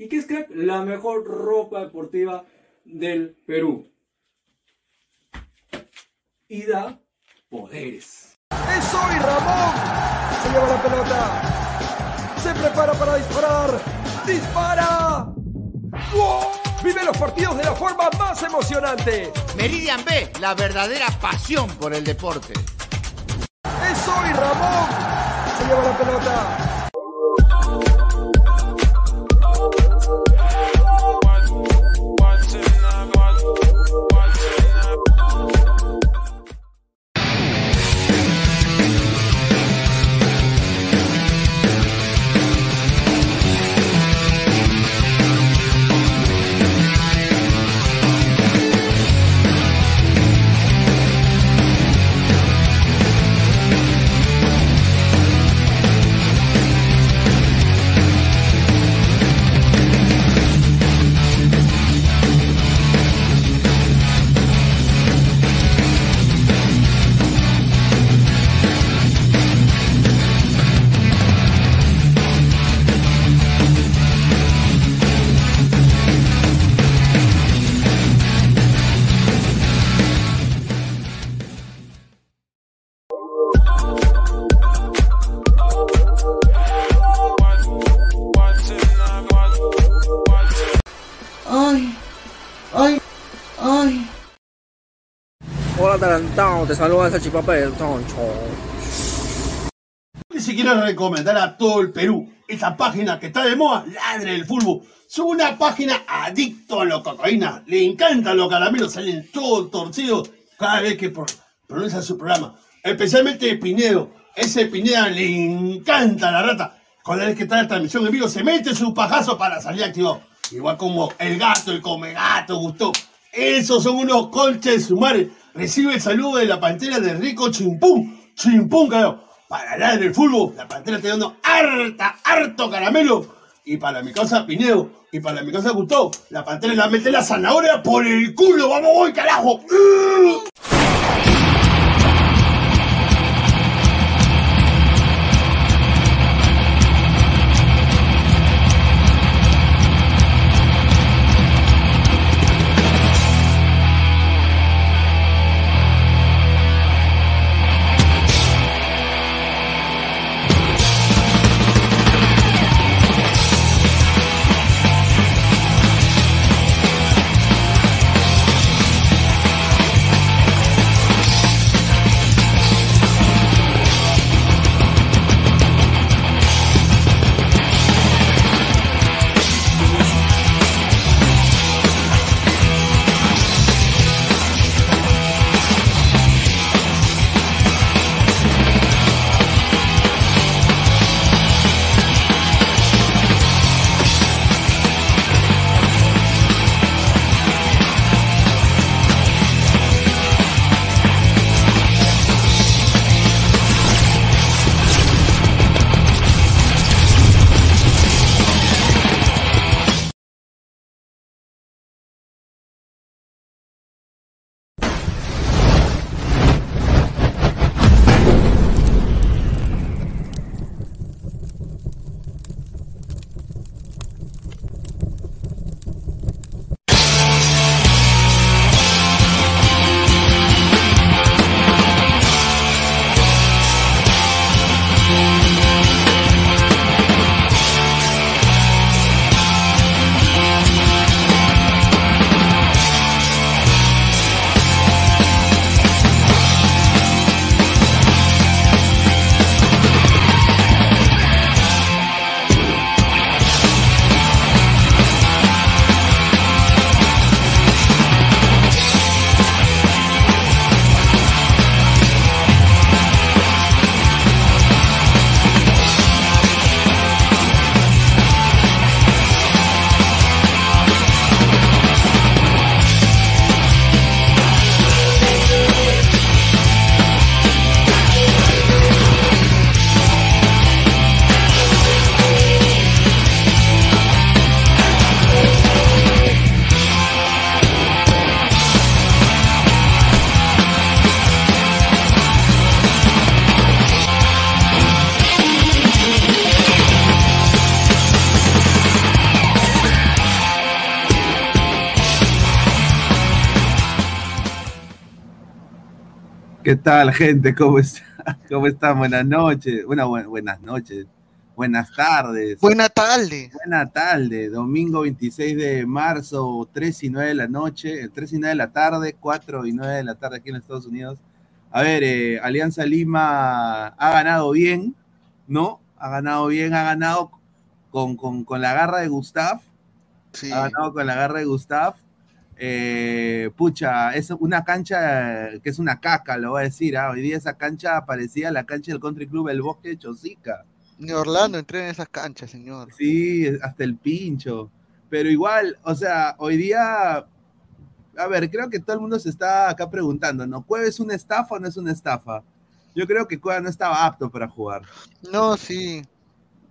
¿Y qué es crack? La mejor ropa deportiva del Perú. Y da poderes. ¡Es hoy, Ramón! Se lleva la pelota. Se prepara para disparar. ¡Dispara! ¡Gol! Vive los partidos de la forma más emocionante. Meridian B, la verdadera pasión por el deporte. ¡Es hoy, Ramón! Se lleva la pelota. Te saluda el salchipapa del toncho. Y si quiero recomendar a todo el Perú esa página que está de moda, Ladre del Fútbol. Es una página adicto a la cocaína. Le encantan los caramelos, salen todos torcidos cada vez que pro- pronuncia su programa. Especialmente Pinedo. Ese Pineda le encanta la rata. Cada vez que está la transmisión en vivo, se mete su pajazo para salir activado. Igual como el gato, el come gato, gustó. Esos son unos colches sumares. Recibe el saludo de la pantera de Rico Chimpún. Chimpún, carajo. Para hablar del fútbol, la pantera está dando harta, harto caramelo. Y para mi casa Pinedo, y para mi casa Gustavo, la pantera la mete la zanahoria por el culo. ¡Vamos, voy, carajo! ¿Qué tal, gente? ¿Cómo está? ¿Cómo están? Buenas noches. Buenas noches. Buenas tardes. Buena tarde. Buena tarde. Domingo 26 de marzo, 3 y 9 de la noche, 3 y 9 de la tarde, 4 y 9 de la tarde aquí en Estados Unidos. A ver, eh, Alianza Lima ha ganado bien, ¿no? Ha ganado bien, ha ganado con, con, con la garra de Gustav. Sí. Ha ganado con la garra de Gustav. Eh, pucha, es una cancha que es una caca, lo voy a decir. ¿ah? Hoy día esa cancha parecía la cancha del Country Club El Bosque de Chosica. Ni Orlando entré en esas canchas, señor. Sí, hasta el pincho. Pero igual, o sea, hoy día, a ver, creo que todo el mundo se está acá preguntando, ¿no? ¿Cueva es una estafa o no es una estafa? Yo creo que Cueva no estaba apto para jugar. No, sí.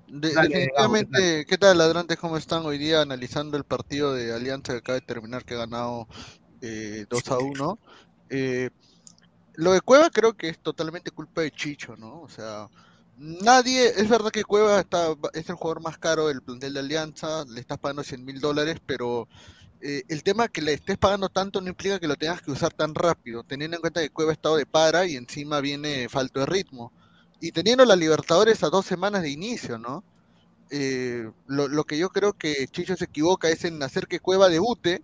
De- Dale, definitivamente, ¿qué tal, ladrantes? ¿Cómo están hoy día analizando el partido de Alianza que acaba de terminar, que ha ganado eh, 2 a 1? Eh, lo de Cueva creo que es totalmente culpa de Chicho, ¿no? O sea, nadie, es verdad que Cueva está, es el jugador más caro del plantel de Alianza, le estás pagando 100 mil dólares, pero eh, el tema que le estés pagando tanto no implica que lo tengas que usar tan rápido, teniendo en cuenta que Cueva ha estado de para y encima viene falto de ritmo. Y teniendo la Libertadores a dos semanas de inicio, ¿no? Eh, lo, lo que yo creo que Chicho se equivoca es en hacer que Cueva debute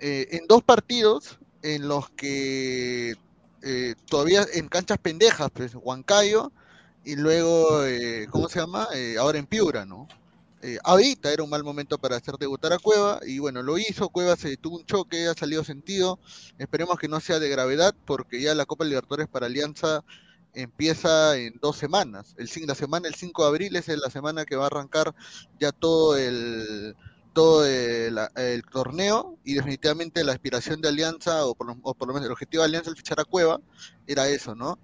eh, en dos partidos en los que eh, todavía en canchas pendejas, pues Huancayo y luego, eh, ¿cómo se llama? Eh, ahora en Piura, ¿no? Ahorita era un mal momento para hacer debutar a Cueva y bueno, lo hizo, Cueva se tuvo un choque, ha salido sentido, esperemos que no sea de gravedad porque ya la Copa Libertadores para Alianza empieza en dos semanas. El, la semana el 5 de abril es la semana que va a arrancar ya todo el todo el, torneo y definitivamente la aspiración de Alianza o por, lo, menos el objetivo de Alianza al fichar a Cueva era eso, ¿no?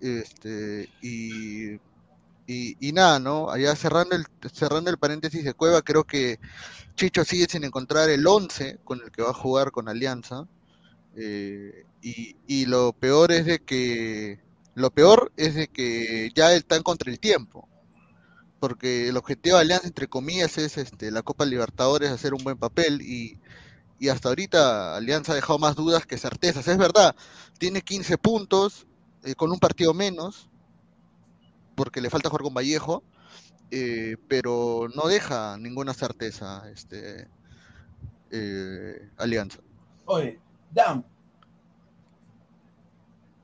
Este, y, y, y nada, ¿no? Allá cerrando el, cerrando el paréntesis de Cueva, creo que Chicho sigue sin encontrar el 11 con el que va a jugar con Alianza. eh, y, y lo peor es de que lo peor es de que ya están contra el tiempo. Porque el objetivo de Alianza, entre comillas, es este, la Copa Libertadores, hacer un buen papel. Y, y hasta ahorita Alianza ha dejado más dudas que certezas. Es verdad, tiene 15 puntos, eh, con un partido menos, porque le falta jugar con Vallejo, eh, pero no deja ninguna certeza este, eh, Alianza. Oye, Dam.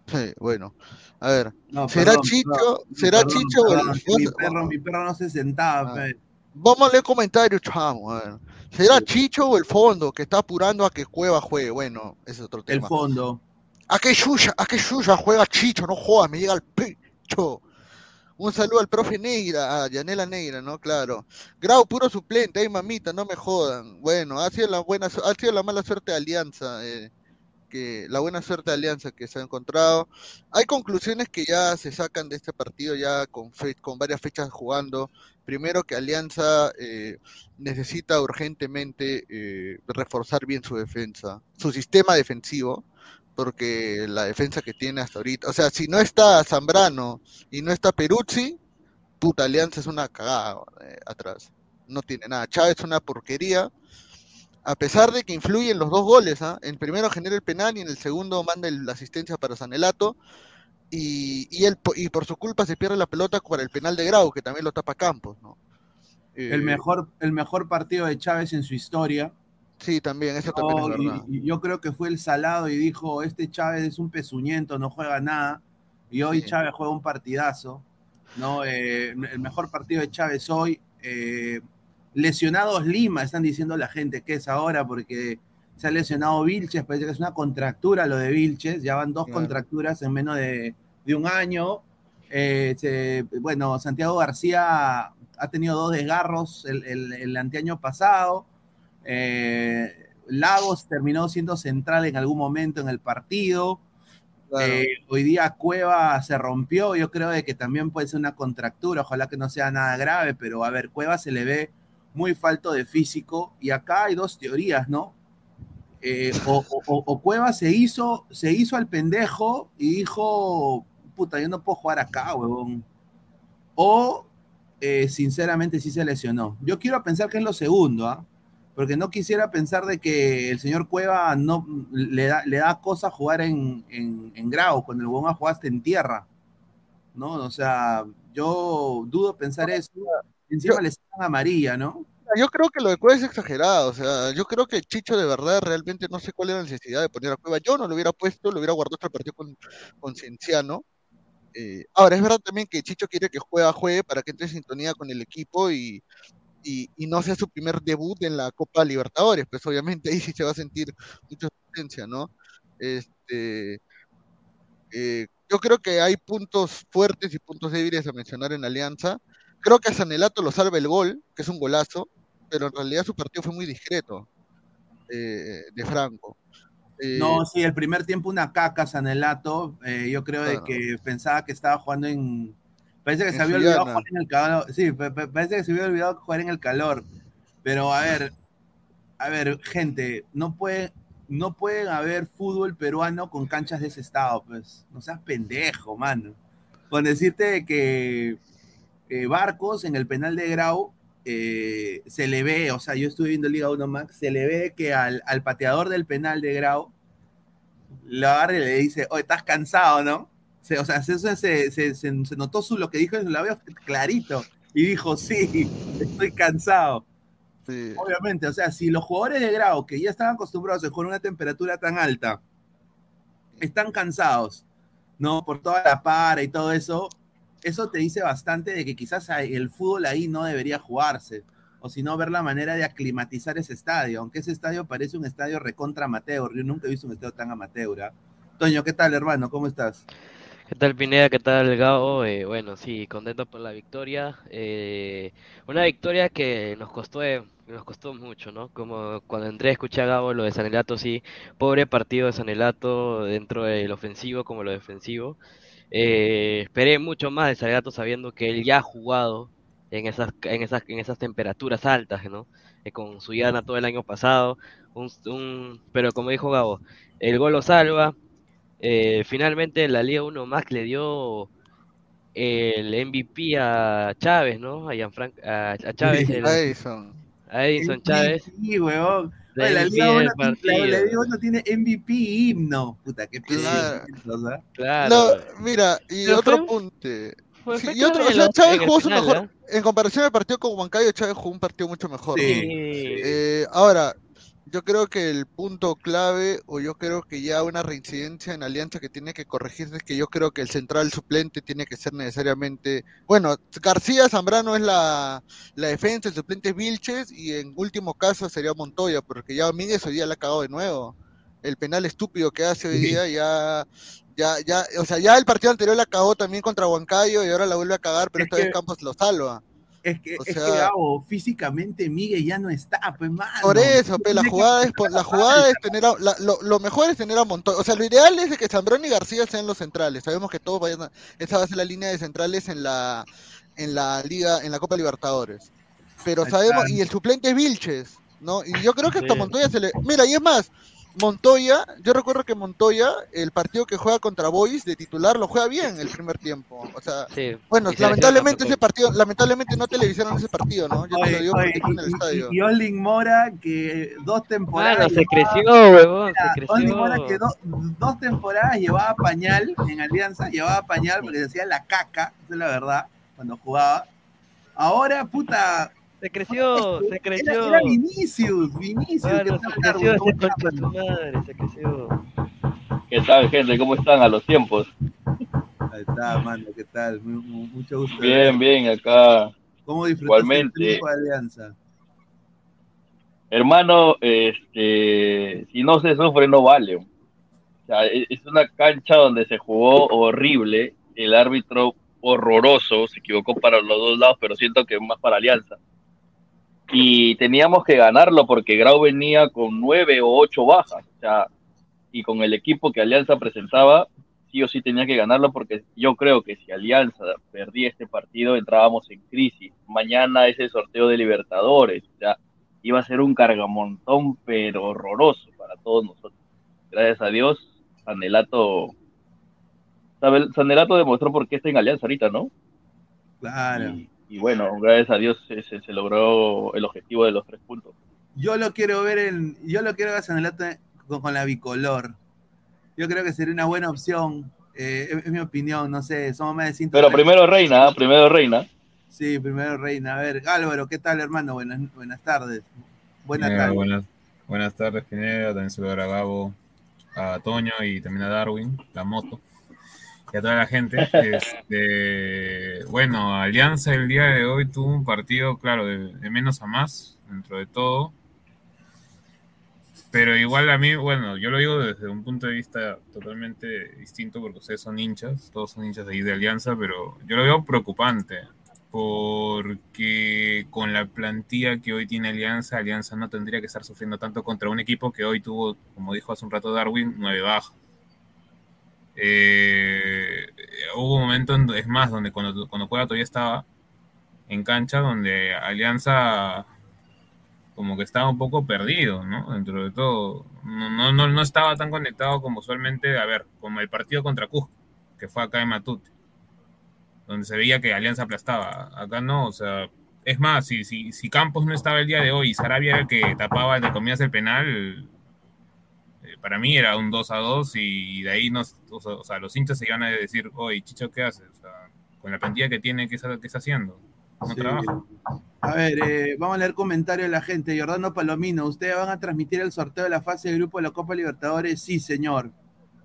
Sí, bueno, a ver, No, ¿será perdón, Chicho? perdón, ¿Será perdón, Chicho? o el- mi, perro, mi perro no se sentaba, Ah. pe. Vamos a leer comentarios, chamo. a ver. ¿Será Chicho o el fondo que está apurando a que Cueva juegue? Bueno, ese es otro el tema. fondo. ¿A qué suya? ¿A qué suya juega Chicho? No jodas, me llega al pecho. Un saludo al profe Negra, a Yanela Negra, ¿no? Claro. Grau, puro suplente, ay mamita, no me jodan. Bueno, ha sido la buena, ha sido la mala suerte de Alianza, eh, la buena suerte de Alianza que se ha encontrado. Hay conclusiones que ya se sacan de este partido ya con varias fechas jugando. Primero que Alianza eh, necesita urgentemente eh, reforzar bien su defensa, su sistema defensivo porque la defensa que tiene hasta ahorita, o sea, si no está Zambrano y no está Peruzzi, puta Alianza es una cagada eh, atrás. No tiene nada. Chávez es una porquería. A pesar de que influyen los dos goles, ¿ah? En primero genera el penal y en el segundo manda el- la asistencia para Sanelato. Y, y, él, y por su culpa se pierde la pelota para el penal de Grau, que también lo tapa Campos, ¿no? El Eh, mejor, el mejor partido de Chávez en su historia. Sí, también, eso también es y- verdad. y yo creo que fue el salado y dijo, este Chávez es un pezuñento, no juega nada. Y hoy Sí. Chávez juega un partidazo. ¿no? Eh, el mejor partido de Chávez hoy. Lesionados Lima, están diciendo la gente que es ahora porque se ha lesionado Vilches, parece que es una contractura lo de Vilches, ya van dos Claro. contracturas en menos de, de un año. Eh, se- bueno, Santiago García ha tenido dos desgarros el, el- el anteaño pasado. Eh, Lagos terminó siendo central en algún momento en el partido. Claro. Eh, hoy día Cueva se rompió, yo creo de que también puede ser una contractura, ojalá que no sea nada grave, pero a ver, Cueva se le ve muy falto de físico y acá hay dos teorías, ¿no? Eh, o, o- o- se hizo, se hizo al pendejo y dijo, puta, yo no puedo jugar acá, huevón. O eh, sinceramente sí se lesionó. Yo quiero pensar que es lo segundo, ¿ah? Porque no quisiera pensar de que el señor Cueva no le da, le da cosa jugar en, en, en Grau, cuando el huevón jugaste en tierra. ¿No? O sea, yo dudo pensar eso. Encima le sacan amarilla, ¿no? Yo creo que lo de Cueva es exagerado, o sea, yo creo que Chicho de verdad realmente no sé cuál era la necesidad de poner a Cueva. Yo no lo hubiera puesto, lo hubiera guardado hasta el partido con, con Cienciano. Eh, ahora, es verdad también que Chicho quiere que juegue juegue para que entre en sintonía con el equipo y, y, y no sea su primer debut en la Copa Libertadores, pues obviamente ahí sí se va a sentir mucha presencia, ¿no? Este, eh, yo creo que hay puntos fuertes y puntos débiles a mencionar en Alianza. Creo que a Sanelato lo salva el gol, que es un golazo, pero en realidad su partido fue muy discreto eh, de Franco. Eh, No, sí, el primer tiempo una caca, Sanelato. eh, yo creo de que pensaba que estaba jugando en. Parece que En se había olvidado jugar en el calor. Sí, pa- pa- parece que se había olvidado jugar en el calor. Pero a ver, a ver, gente, no puede, no pueden haber fútbol peruano con canchas de ese estado, pues. No seas pendejo, mano. Con decirte de que eh, Barcos en el penal de Grau eh, se le ve, o sea, yo estuve viendo Liga 1 Max, se le ve que al, al pateador del penal de Grau lo agarra y le dice, oye, estás cansado, ¿no? Se- o sea, se, se, se- notó su, lo que dijo la veo clarito. Y dijo, sí, estoy cansado. sí. Obviamente, o sea, si los jugadores de Grau, que ya estaban acostumbrados a jugar una temperatura tan alta, están cansados, ¿no? Por toda la para y todo eso, eso te dice bastante de que quizás ahí- el fútbol ahí no debería jugarse. O si no, ver la manera de aclimatizar ese estadio. Aunque ese estadio parece un estadio recontra amateur. Yo nunca he visto un estadio tan amateur. ¿ah? Toño, ¿qué tal, hermano? ¿Cómo estás? ¿Qué tal Pineda? ¿Qué tal Gao? Eh, bueno, sí, contento por la victoria. Eh, una victoria que nos costó, eh, nos costó mucho, ¿no? Como cuando entré escuché a Gabo lo de Sanelato, sí, pobre partido de Sanelato dentro del ofensivo como lo defensivo. Eh, esperé mucho más de Sanelato sabiendo que él ya ha jugado en esas, en esas, en esas temperaturas altas, ¿no? Eh, con Suyana todo el año pasado, un, un- pero como dijo Gabo, el gol lo salva. Eh, finalmente la Liga 1 Max le dio el MVP a Chávez, ¿no? A, Gianfran- a, a Chávez, el-. A Edison Chávez. Sí, huevón. Oye, la Liga 1 tiene, la- partido. la Liga 1 tiene MVP y himno. Puta, qué Claro. pesitos, ¿ah? Claro. No, mira, y Pero otro fue- punto. Fue- Sí, fue y otro, o sea, Chávez jugó su mejor, ¿ah? en comparación al partido con Huancayo, Chávez jugó un partido mucho mejor. Sí. Sí. Eh, ahora, yo creo que el punto clave, o yo creo que ya una reincidencia en Alianza que tiene que corregirse, es que yo creo que el central suplente tiene que ser necesariamente. Bueno, García Zambrano es la, la defensa, el suplente es Vilches, y en último caso sería Montoya, porque ya Domínguez hoy día la ha cagado de nuevo. El penal estúpido que hace hoy día ya. Ya, ya, o sea, ya el partido anterior la cagó también contra Huancayo y ahora la vuelve a cagar, pero Es esta vez Campos lo salva. Es que, O es que físicamente Miguel ya no está, pues, mano. Por eso, pe, la jugada es la jugada es tener a- la- lo, lo mejor es tener a Montoya. O sea, lo ideal es que Zambrano y García sean los centrales. Sabemos que todos vayan a- esa va a ser la línea de centrales en la en la liga en la Copa Libertadores. Pero sabemos y el suplente es Vilches, ¿no? Y yo creo que hasta. Montoya se le Mira, y es más, Montoya, yo recuerdo que Montoya, el partido que juega contra Boys de titular lo juega bien el primer tiempo. O sea, Sí. bueno, Y se lamentablemente ese partido, lamentablemente no televisaron ese partido, ¿no? Yo te lo Oye, digo oye, porque estoy en el y- estadio. y, y Olin Mora, que dos temporadas. Mano, se llevaba- creció, huevón, se Olin Mora, que creció. do- dos temporadas llevaba pañal en Alianza, llevaba pañal porque se hacía la caca, esa es la verdad, cuando jugaba. Ahora, puta. Se creció, se Era, creció. era Vinicius, Vinicius. se creció ese concha madre, se creció. ¿Qué tal, gente? ¿Cómo están a los tiempos? Ahí está, mano, ¿qué tal? Mu- mu- mucho gusto. Bien, bien, acá. ¿Cómo disfrutaste Igualmente. el triunfo de Alianza? Hermano, este, si no se sufre, no vale. O sea, e- es una cancha donde se jugó horrible. El árbitro horroroso, se equivocó para los dos lados, pero siento que más para Alianza. Y teníamos que ganarlo porque Grau venía con nueve o ocho bajas. O sea, y con el equipo que Alianza presentaba, sí o sí tenía que ganarlo porque yo creo que si Alianza perdía este partido entrábamos en crisis. Mañana es el sorteo de Libertadores, o sea, iba a ser un cargamontón pero horroroso para todos nosotros. Gracias a Dios, Sanelato Sabe- Sanelato demostró por qué está en Alianza ahorita, ¿no? Claro. Y, y bueno, gracias a Dios se, se- se logró el objetivo de los tres puntos. Yo lo quiero ver en. Yo lo quiero ver con, con la bicolor. Yo creo que sería una buena opción. eh, es, es mi opinión, no sé, somos más de 100. Pero primero Reina, ¿ah? primero Reina. Sí, primero Reina. A ver, Álvaro, ¿qué tal, hermano? Buenas, buenas tardes. Buenas Eh, tardes. buenas, buenas tardes, Pineda. También saludar a Gabo, a Toño y también a Darwin, la moto. Y a toda la gente. Este, bueno, Alianza el día de hoy tuvo un partido, claro, de, de menos a más, dentro de todo. Pero igual a mí, bueno, yo lo digo desde un punto de vista totalmente distinto porque ustedes son hinchas, todos son hinchas de ahí de Alianza, pero yo lo veo preocupante porque con la plantilla que hoy tiene Alianza, Alianza no tendría que estar sufriendo tanto contra un equipo que hoy tuvo, como dijo hace un rato Darwin, nueve bajas. Eh, hubo un momento, en- es más, donde cuando, cuando todavía estaba en cancha, donde Alianza como que estaba un poco perdido, ¿no? Dentro de todo, no, no, no, estaba tan conectado como usualmente, a ver, como el partido contra Cusco, que fue acá en Matute, donde se veía que Alianza aplastaba. Acá no, o sea, es más, si, si, si Campos no estaba el día de hoy y Sarabia era el que tapaba, entre comillas, el penal, para mí era un 2 a 2 y de ahí nos, o sea, los hinchas se iban a decir, oye, Chicho, ¿qué haces? O sea, con la plantilla que tiene, ¿qué está, qué está haciendo? No Sí. trabaja. A ver, eh, vamos a leer comentarios de la gente. Jordano Palomino, ¿ustedes van a transmitir el sorteo de la fase de grupo de la Copa Libertadores? Sí, señor.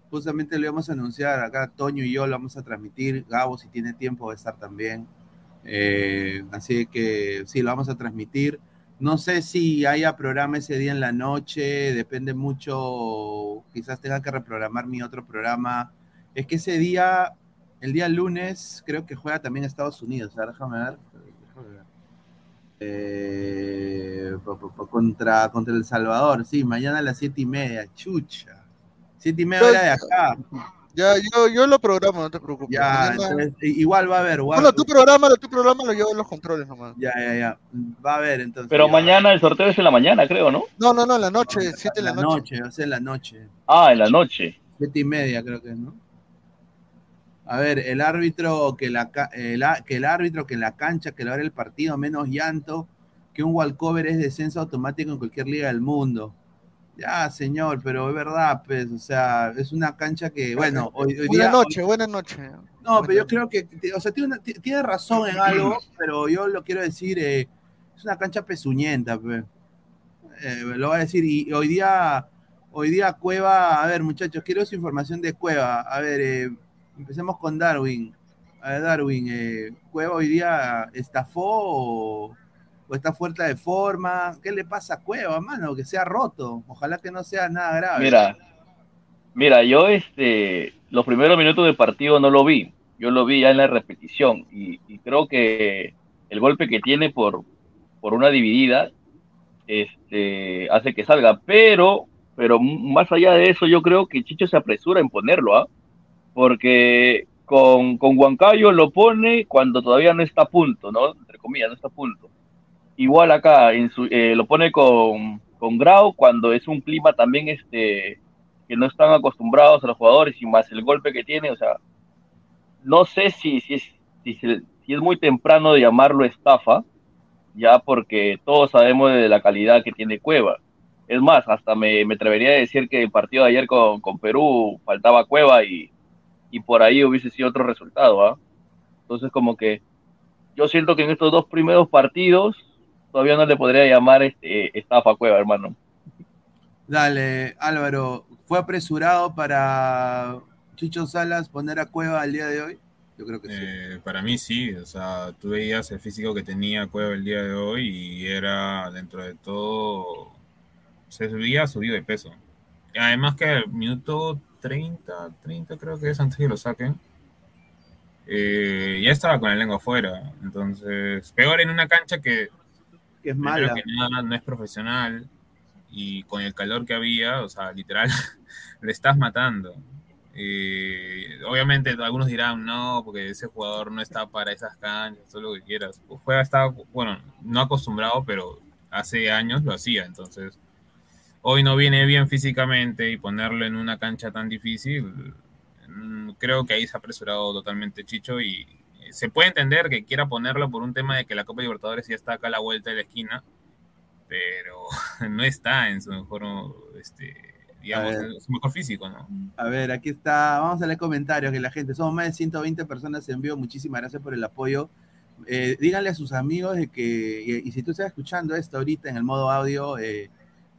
Justamente lo vamos a anunciar acá, Toño y yo lo vamos a transmitir. Gabo, si tiene tiempo, va a estar también. Eh, así que sí, lo vamos a transmitir. No sé si haya programa ese día en la noche, depende mucho. Quizás tenga que reprogramar mi otro programa. Es que ese día, el día lunes, creo que juega también Estados Unidos. A ver, déjame ver. Déjame ver. Eh, contra, contra El Salvador, sí, mañana a las siete y media, chucha. Siete y media hora de acá. Ya, yo, yo lo programo, no te preocupes. Ya, entonces, igual va a haber. igual- Bueno, tú prográmalo, tú prográmalo, yo los controles nomás. Ya, ya, ya. Va a haber entonces. Pero ya. mañana el sorteo es en la mañana, creo, ¿no? No, no, no, en la noche, siete En de la la noche. noche, va a ser en la noche. Ah, en la noche. Siete y media creo que es, ¿no? A ver, el árbitro que la ca- el, que el árbitro que en la cancha que le abre el partido menos llanto que un walkover es descenso automático en cualquier liga del mundo. Ya, señor, pero es verdad, pues, o sea, es una cancha que, bueno, hoy, hoy Buenas día. noches, buenas noches. No, pero yo creo que, o sea, tiene, una- tiene razón en algo, pero yo lo quiero decir, eh, es una cancha pezuñenta, pues. Eh, lo voy a decir, y hoy día, hoy día Cueva, a ver, muchachos, quiero su información de Cueva. A ver, eh, empecemos con Darwin. A ver, Darwin, eh, ¿Cueva hoy día estafó o, o está fuerte de forma? ¿Qué le pasa a Cueva, mano? Que sea roto. Ojalá que no sea nada grave. Mira, mira, yo este, los primeros minutos del partido no lo vi. Yo lo vi ya en la repetición y, creo que el golpe que tiene por, por una dividida este, hace que salga. Pero, pero más allá de eso, yo creo que Chicho se apresura en ponerlo, ¿ah? Porque con, con Huancayo lo pone cuando todavía no está a punto, ¿no? Entre comillas, no está a punto. Igual acá eh, lo pone con, con Grau cuando es un clima también este que no están acostumbrados a los jugadores y más el golpe que tiene, o sea, no sé si, si, es, si es muy temprano de llamarlo estafa, ya porque todos sabemos de la calidad que tiene Cueva. Es más, hasta me, me atrevería a decir que el partido de ayer con, con Perú faltaba Cueva y, y por ahí hubiese sido otro resultado, ¿ah? Entonces como que yo siento que en estos dos primeros partidos todavía no le podría llamar este, estafa a Cueva, hermano. Dale, Álvaro, ¿fue apresurado para Chicho Salas poner a Cueva al día de hoy? Yo creo que sí. Eh, para mí sí, o sea, tú veías el físico que tenía Cueva el día de hoy y era dentro de todo, se había subido de peso. Además que al minuto 30, 30 creo que es antes que lo saquen, eh, ya estaba con la lengua afuera. Entonces, peor en una cancha que, Que es primero mala. que nada no es profesional y con el calor que había, o sea, literal, le estás matando. Eh, obviamente algunos dirán, no, porque ese jugador no está para esas canchas, todo lo que quieras. Juega, está, bueno, no acostumbrado, pero hace años lo hacía, entonces hoy no viene bien físicamente y ponerlo en una cancha tan difícil, mm, creo que ahí se ha apresurado totalmente Chicho y se puede entender que quiera ponerlo por un tema de que la Copa Libertadores ya está acá a la vuelta de la esquina, pero no está en su mejor, este, digamos, ver. en su mejor físico, ¿no? A ver, aquí está. Vamos a leer comentarios que la gente. Somos más de 120 personas en vivo. Muchísimas gracias por el apoyo. Eh, díganle a sus amigos de que, y, y si tú estás escuchando esto ahorita en el modo audio, eh,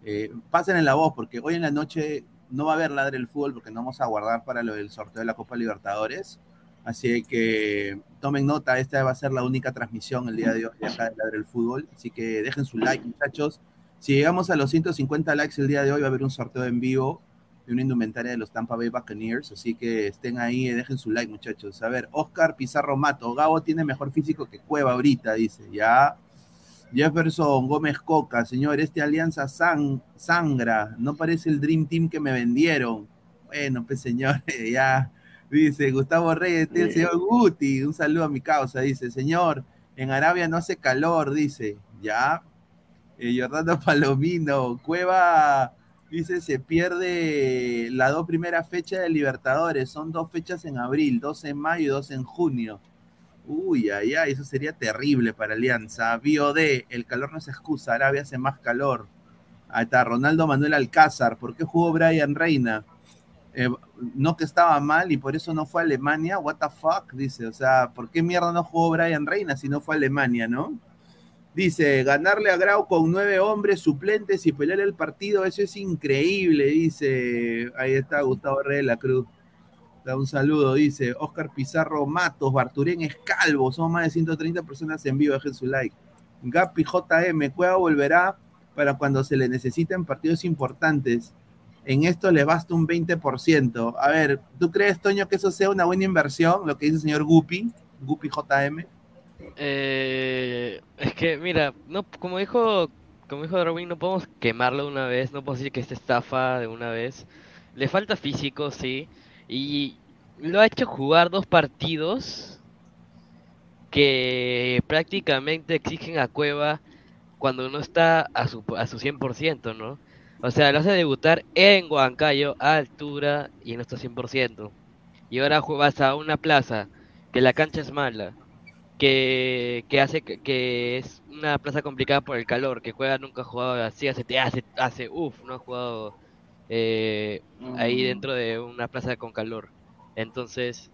eh, pasen en la voz, porque hoy en la noche no va a haber ladre el fútbol, porque no vamos a guardar para lo del sorteo de la Copa Libertadores. Así que tomen nota, esta va a ser la única transmisión el día de hoy de acá de Ladre el Fútbol. Así que dejen su like, muchachos. Si llegamos a los 150 likes el día de hoy, va a haber un sorteo en vivo de una indumentaria de los Tampa Bay Buccaneers. Así que estén ahí y dejen su like, muchachos. A ver, Oscar Pizarro Mato. Gabo tiene mejor físico que Cueva ahorita, dice. Ya. Jefferson Gómez Coca, señor, este alianza sang- sangra, no parece el Dream Team que me vendieron. Bueno, pues señor, ya, dice Gustavo Reyes, el señor Guti, un saludo a mi causa, dice, señor, en Arabia no hace calor, dice, ya. Eh, Jordano Palomino, Cueva, dice, se pierde las dos primeras fechas de Libertadores, son dos fechas en abril, dos en mayo y dos en junio. Uy, ay, ay, eso sería terrible para Alianza. BioD, el calor no es excusa, Arabia hace más calor. Ahí está, Ronaldo Manuel Alcázar, ¿por qué jugó Brian Reina? Eh, no que estaba mal y por eso no fue a Alemania, what the fuck, dice, o sea, ¿por qué mierda no jugó Brian Reina si no fue a Alemania, no? Dice, ganarle a Grau con nueve hombres suplentes y pelear el partido, eso es increíble, dice, ahí está Gustavo Reyes de la Cruz. Da un saludo, dice Oscar Pizarro Matos, Barturén es calvo, son más de 130 personas en vivo, dejen su like. Gapi JM, Cueva volverá para cuando se le necesiten partidos importantes. En esto le basta un 20%. A ver, ¿tú crees, Toño, que eso sea una buena inversión? Lo que dice el señor Gupi, Gupi JM. Eh, es que, mira, no, como dijo, como dijo Darwin, no podemos quemarlo de una vez, no podemos decir que esta estafa de una vez. Le falta físico, sí, y lo ha hecho jugar dos partidos que prácticamente exigen a Cueva cuando no está a su, a su 100%, ¿no? O sea, lo hace debutar en Huancayo a altura y no está 100%. Y ahora juegas a una plaza que la cancha es mala, que, que hace que, que es una plaza complicada por el calor, que juega nunca ha jugado así, hace, hace, hace uff, no ha jugado eh, ahí dentro de una plaza con calor. Entonces,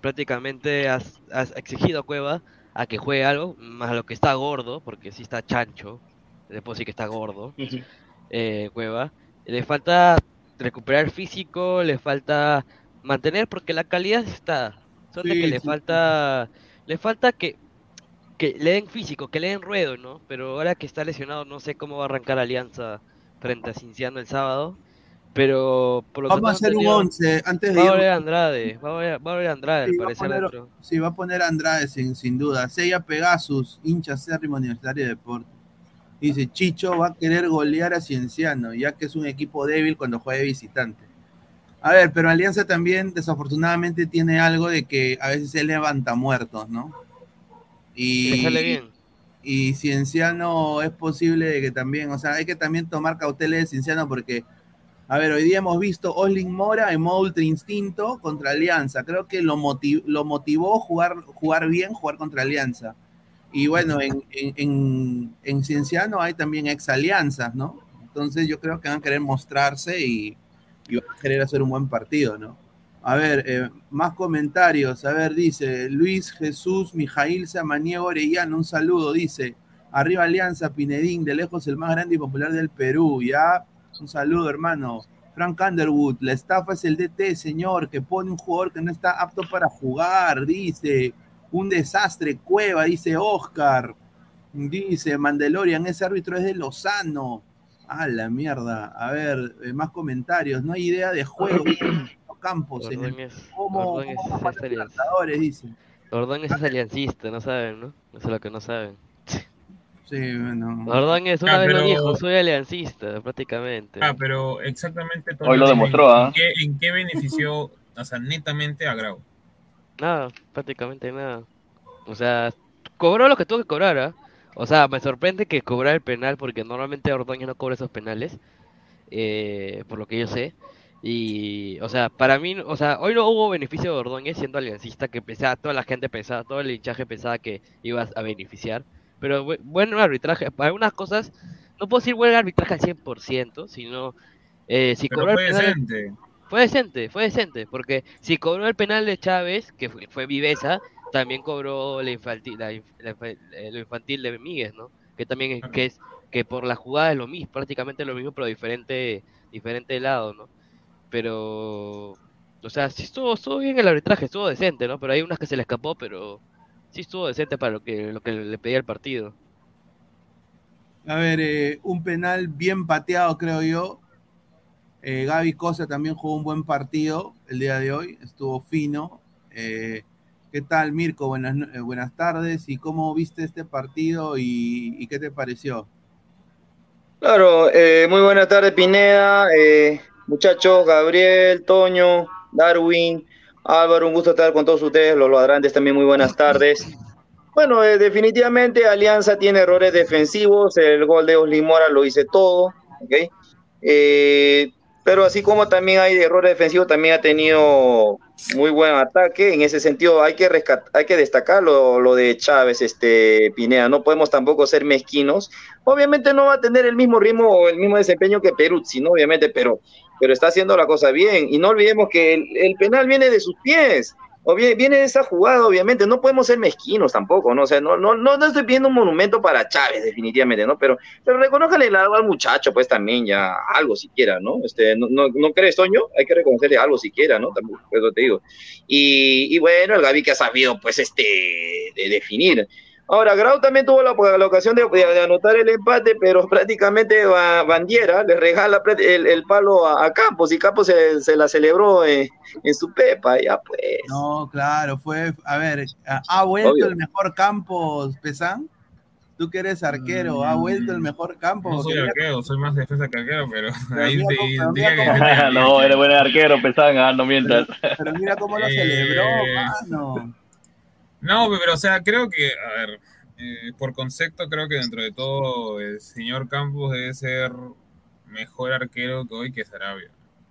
prácticamente has, has exigido a Cueva a que juegue algo, más a lo que está gordo, porque sí está chancho, después sí que está gordo, eh, Cueva. Le falta recuperar físico, le falta mantener, porque la calidad está. Solo Sí, que le sí. falta, le falta que, que le den físico, que le den ruedo, ¿no? Pero ahora que está lesionado, no sé cómo va a arrancar Alianza frente a Cinciano el sábado. Pero por lo que Vamos a tengo hacer un entendido, 11 antes de Va a volver Andrade, va a volver, va a volver Andrade, Sí, al va a parecer, poner-. Sí, va a poner a Andrade sin, sin duda. Sella Pegasus, hincha acérrimo Universitario de Deportes. Dice, Chicho va a querer golear a Cienciano, ya que es un equipo débil cuando juega de visitante. A ver, pero Alianza también desafortunadamente tiene algo de que a veces se levanta muertos, ¿no? Y Y, le sale bien. y Cienciano es posible que también, o sea, hay que también tomar cautela de Cienciano porque, a ver, hoy día hemos visto Oslin Mora en modo ultra instinto contra Alianza. Creo que lo, motiv- lo motivó jugar, jugar bien, jugar contra Alianza. Y bueno, en, en, en, en Cienciano hay también ex alianzas, ¿no? Entonces yo creo que van a querer mostrarse y, y van a querer hacer un buen partido, ¿no? A ver, eh, más comentarios. A ver, dice Luis Jesús Mijail Samaniego Orellano, un saludo, dice. Arriba Alianza, Pinedín, de lejos el más grande y popular del Perú, ¿ya? Un saludo, hermano. Frank Underwood, la estafa es el DT, señor, que pone un jugador que no está apto para jugar, dice. Un desastre, Cueva, dice Oscar. Dice Mandalorian, ese árbitro es de Lozano. A la mierda. A ver, eh, más comentarios. No hay idea de juego. Campos en el ¿Cómo, Ordóñez cómo es Libertadores. Ordóñez es aliancista, no saben, ¿no? Eso es lo que no saben. Sí, bueno. Ordóñez una Ah, vez lo pero- dijo, soy aliancista, prácticamente. Ah, pero exactamente Hoy lo ¿en- demostró, ¿ah? ¿en, qué, en qué benefició, o sea, netamente a Grau? Nada, prácticamente nada. O sea, cobró lo que tuvo que cobrar, ¿ah? O sea, me sorprende que cobrar el penal porque normalmente Ordóñez no cobra esos penales, eh, por lo que yo sé. Y, o sea, para mí, o sea, hoy no hubo beneficio de Ordóñez siendo aliancista, que pensaba, toda la gente pensaba, todo el hinchaje pensaba que iba a beneficiar. Pero bu- buen arbitraje, para algunas cosas, no puedo decir buen arbitraje al 100%, sino eh, si Pero fue penal- decente. Fue decente, fue decente, porque si cobró el penal de Chávez, que fue, viveza, también cobró la infantil, eh, lo infantil de Míguez, ¿no? Que también es, que es que por la jugada es lo mismo, prácticamente lo mismo, pero diferente, diferente lado, ¿no? Pero, o sea, sí estuvo, estuvo bien el arbitraje, estuvo decente, ¿no? Pero hay unas que se le escapó, pero sí estuvo decente para lo que, lo que le pedía el partido. A ver, eh, un penal bien pateado, creo yo. Eh, Gaby Cosa también jugó un buen partido el día de hoy, estuvo fino. Eh, ¿Qué tal, Mirko? Buenas, eh, buenas tardes. ¿Y cómo viste este partido y, qué te pareció? Claro, muy buenas tardes Pineda, muchachos, Gabriel, Toño, Darwin, Álvaro, un gusto estar con todos ustedes, los ladrantes también muy buenas tardes. Bueno, definitivamente Alianza tiene errores defensivos, el gol de Osli Mora lo hice todo, pero así como también hay errores defensivos, también ha tenido muy buen ataque. En ese sentido, hay que rescat- hay que destacar lo, de Chávez, este Pineda. No podemos tampoco ser mezquinos. Obviamente no va a tener el mismo ritmo o el mismo desempeño que Peruzzi, ¿no? Obviamente, pero, pero está haciendo la cosa bien. Y no olvidemos que el penal viene de sus pies. O bien, viene esa jugada, obviamente. No podemos ser mezquinos tampoco, ¿no? O sea, no, no, no, no estoy pidiendo un monumento para Chávez, definitivamente, ¿no? Pero, pero reconójale algo al muchacho, pues también ya algo siquiera, ¿no? Este, no, no, ¿no crees, Toño? Hay que reconocerle algo siquiera, ¿no? Tampoco, eso te digo. Y, y bueno, el Gaby que ha sabido, pues, este, de definir. Ahora, Grau también tuvo la, la ocasión de, de- de anotar el empate, pero prácticamente Ba- Bandiera le regala el, el palo a, a Campos y Campos se, se la celebró en, en su pepa, ya pues. No, claro, fue, a ver, ha- vuelto Obvio. el mejor campo, Pesán. Tú que eres arquero, ha vuelto el mejor campo. No soy arquero, soy más defensa que arquero, pero Pero ahí pero cómo- no, eres buen arquero, Pesanga, no mientas. Pero mira cómo lo Eh, celebró, mano. No, pero o sea, creo que, a ver, eh, por concepto creo que dentro de todo el señor Campos debe ser mejor arquero que hoy que Sarabia.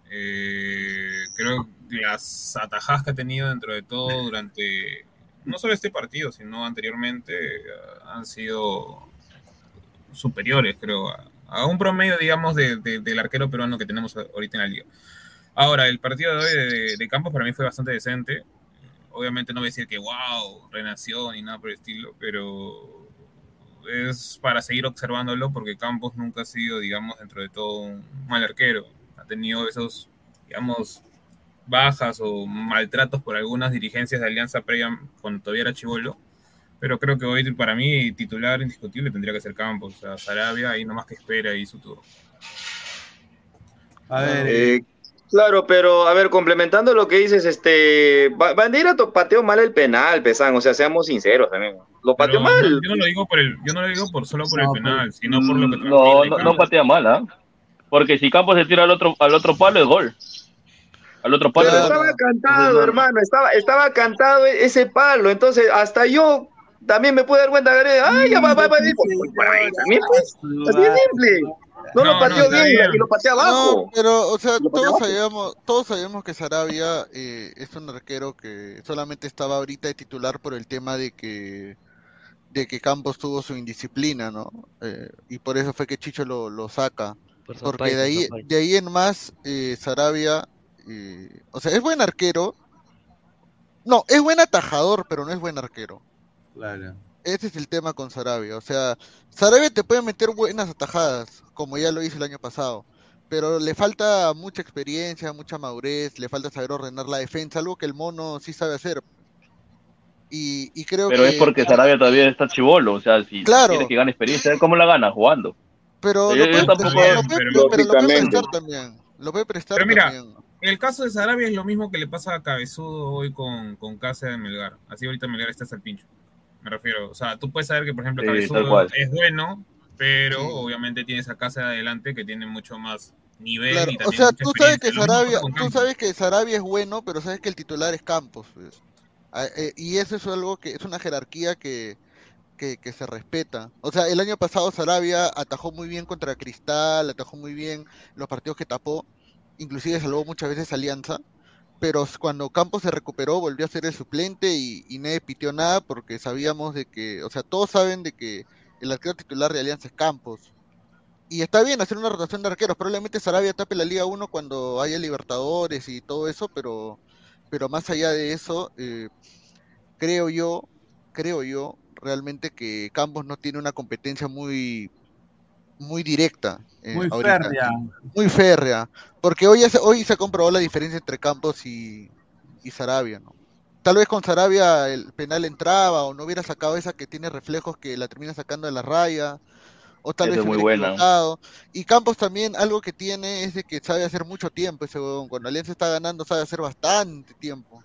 Eh, creo que las atajadas que ha tenido dentro de todo durante no solo este partido, sino anteriormente eh, han sido superiores, creo, a, un promedio, digamos, de- de- del arquero peruano que tenemos ahorita en la liga. Ahora, el partido de hoy de, de Campos para mí fue bastante decente. Obviamente no voy a decir que wow, renació ni nada por el estilo, pero es para seguir observándolo porque Campos nunca ha sido, digamos, dentro de todo un mal arquero. Ha tenido esos, digamos, bajas o maltratos por algunas dirigencias de Alianza previa cuando todavía era chivolo. Pero creo que hoy para mí titular indiscutible tendría que ser Campos. O sea, Sarabia ahí nomás que espera ahí su turno. A ver, Eh, claro, pero a ver, complementando lo que dices, este Ba- Bandera pateó mal el penal, Pesán, o sea, seamos sinceros también. Lo pateó Pero mal. no- yo no lo digo por el, yo no lo digo por solo por el penal, sino por lo que No, no, no patea mal, ¿ah? Porque si Campos se tira al otro, al otro palo es gol. Al otro palo Pero es gol. estaba cantado, hermano, estaba, estaba cantado e- ese palo, entonces hasta yo también me pude dar cuenta, de, ay, ya va, va, va, también, pues, así de simple. No, lo pateó bien, y lo pateó abajo. No, pero, o sea, todos sabíamos, todos sabíamos que Sarabia eh, es un arquero que solamente estaba ahorita de titular por el tema de que de que Campos tuvo su indisciplina, ¿no? Eh, y por eso fue que Chicho lo, lo saca. Por Porque de ahí, de ahí en más, eh, Sarabia, eh, o sea, es buen arquero. No, es buen atajador, pero no es buen arquero. Claro. Ese es el tema con Sarabia. O sea, Sarabia te puede meter buenas atajadas, como ya lo hizo el año pasado. Pero le falta mucha experiencia, mucha madurez, le falta saber ordenar la defensa, algo que el mono sí sabe hacer. Y, y creo Pero que. es porque Sarabia todavía está chivolo. O sea, si Claro. quiere que gane experiencia, ¿cómo la gana? Jugando. Pero Yo- lo puede, prestar también. Lo puede prestar Pero mira, también. el caso de Sarabia es lo mismo que le pasa a Cabezudo hoy con, con Casa de Melgar. Así ahorita Melgar está hasta el pincho. Me refiero. O sea, tú puedes saber que, por ejemplo, Sí, Cabezudo es bueno, pero Sí. obviamente tienes a Casa de adelante que tiene mucho más nivel Claro, y o sea, tú sabes que Sarabia, tú sabes que Sarabia es bueno, pero sabes que el titular es Campos, pues. Ah, eh, y eso es algo que es una jerarquía que, que, que se respeta. O sea, el año pasado Sarabia atajó muy bien contra Cristal, atajó muy bien los partidos que tapó, inclusive salvó muchas veces Alianza, pero cuando Campos se recuperó volvió a ser el suplente y, y nadie pitió nada porque sabíamos de que, o sea, todos saben de que el arquero titular de Alianza es Campos. Y está bien hacer una rotación de arqueros, probablemente Sarabia tape la Liga 1 cuando haya Libertadores y todo eso, pero, pero más allá de eso, eh, creo yo, creo yo realmente que Campos no tiene una competencia muy, muy directa. eh, Muy ahorita. férrea. Muy férrea. Porque hoy, ya se- hoy se comprobó la diferencia entre Campos y, y Sarabia, ¿no? Tal vez con Sarabia el penal entraba o no hubiera sacado esa que tiene reflejos que la termina sacando de la raya. O tal vez es muy buena. Y Campos también algo que tiene es de que sabe hacer mucho tiempo ese huevón. Cuando Alianza está ganando sabe hacer bastante tiempo.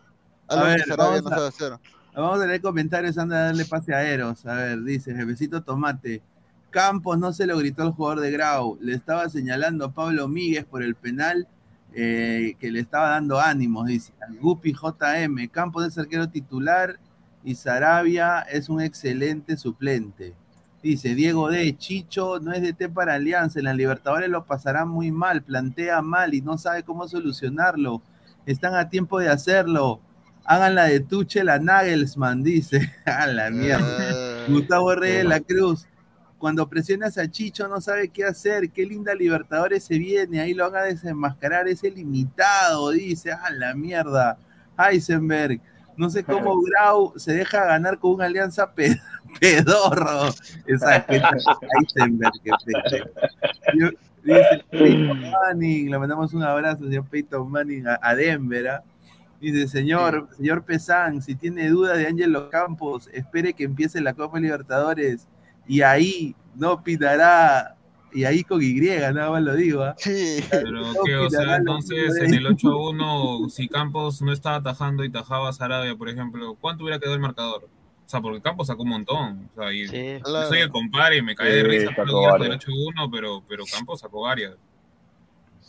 Algo A que ver, Sarabia vamos no a- sabe hacer. Vamos a leer comentarios antes de darle pase a Eros. A ver, dice Jefecito Tomate. Campos no se lo gritó al jugador de Grau. Le estaba señalando a Pablo Míguez por el penal eh, que le estaba dando ánimos. Dice al Gupi JM. Campos es arquero titular y Sarabia es un excelente suplente. Dice Diego D. Chicho no es de T para Alianza. En la Libertadores lo pasará muy mal. Plantea mal y no sabe cómo solucionarlo. Están a tiempo de hacerlo. Hagan la de Tuchel a Nagelsmann, dice. A la mierda. Gustavo Reyes de la Cruz. Cuando presionas a Chicho no sabe qué hacer. Qué linda Libertadores se viene. Ahí lo van a desenmascarar. Es el limitado, dice. A la mierda. Heisenberg. No sé cómo Grau se deja ganar con una alianza pe- pedorro. Exacto. Heisenberg. que Dice Peyton Manning, le mandamos un abrazo, señor Peyton Manning, a, a Denver. ¿ah? Dice, señor, señor Pesán, si tiene duda de Ángelo Campos, espere que empiece la Copa Libertadores y ahí no pitará, y ahí con Y, nada más lo digo. ¿ah? Pero No que, o sea, entonces en de- el 8 a 1, si Campos no estaba atajando y tajaba a Sarabia, por ejemplo, ¿cuánto hubiera quedado el marcador? O sea, porque Campos sacó un montón. O sea, y yo Claro. soy el compadre y me cae de Sí, risa por sacó lo que el varias. 8 a 1, pero, pero Campos sacó varias.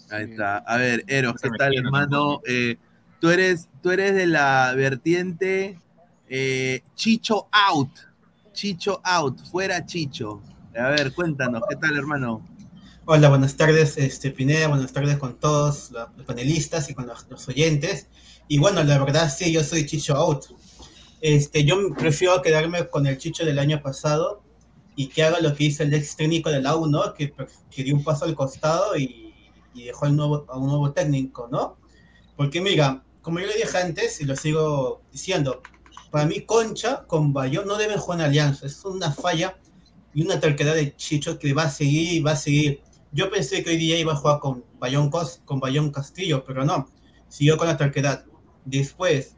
Ahí está. A ver, Eros, ¿qué tal, hermano? Eh, tú, eres, tú eres de la vertiente eh, Chicho out. Chicho out, fuera Chicho. A ver, cuéntanos, ¿qué tal, hermano? Hola, buenas tardes, este, Pineda, buenas tardes con todos los panelistas y con los, los oyentes. Y bueno, la verdad sí, yo soy Chicho Out. Este, yo prefiero quedarme con el Chicho del año pasado y que haga lo que hizo el ex técnico de la U, ¿no? Que, que dio un paso al costado y, y dejó al nuevo, a un nuevo técnico, ¿no? Porque mira, como yo le dije antes y lo sigo diciendo, para mí Concha con Bayón no deben jugar en alianza, es una falla y una terquedad de Chicho que va a seguir y va a seguir. Yo pensé que hoy día iba a jugar con Bayón, Cos, con Bayón Castillo, pero no, siguió con la terquedad. Después,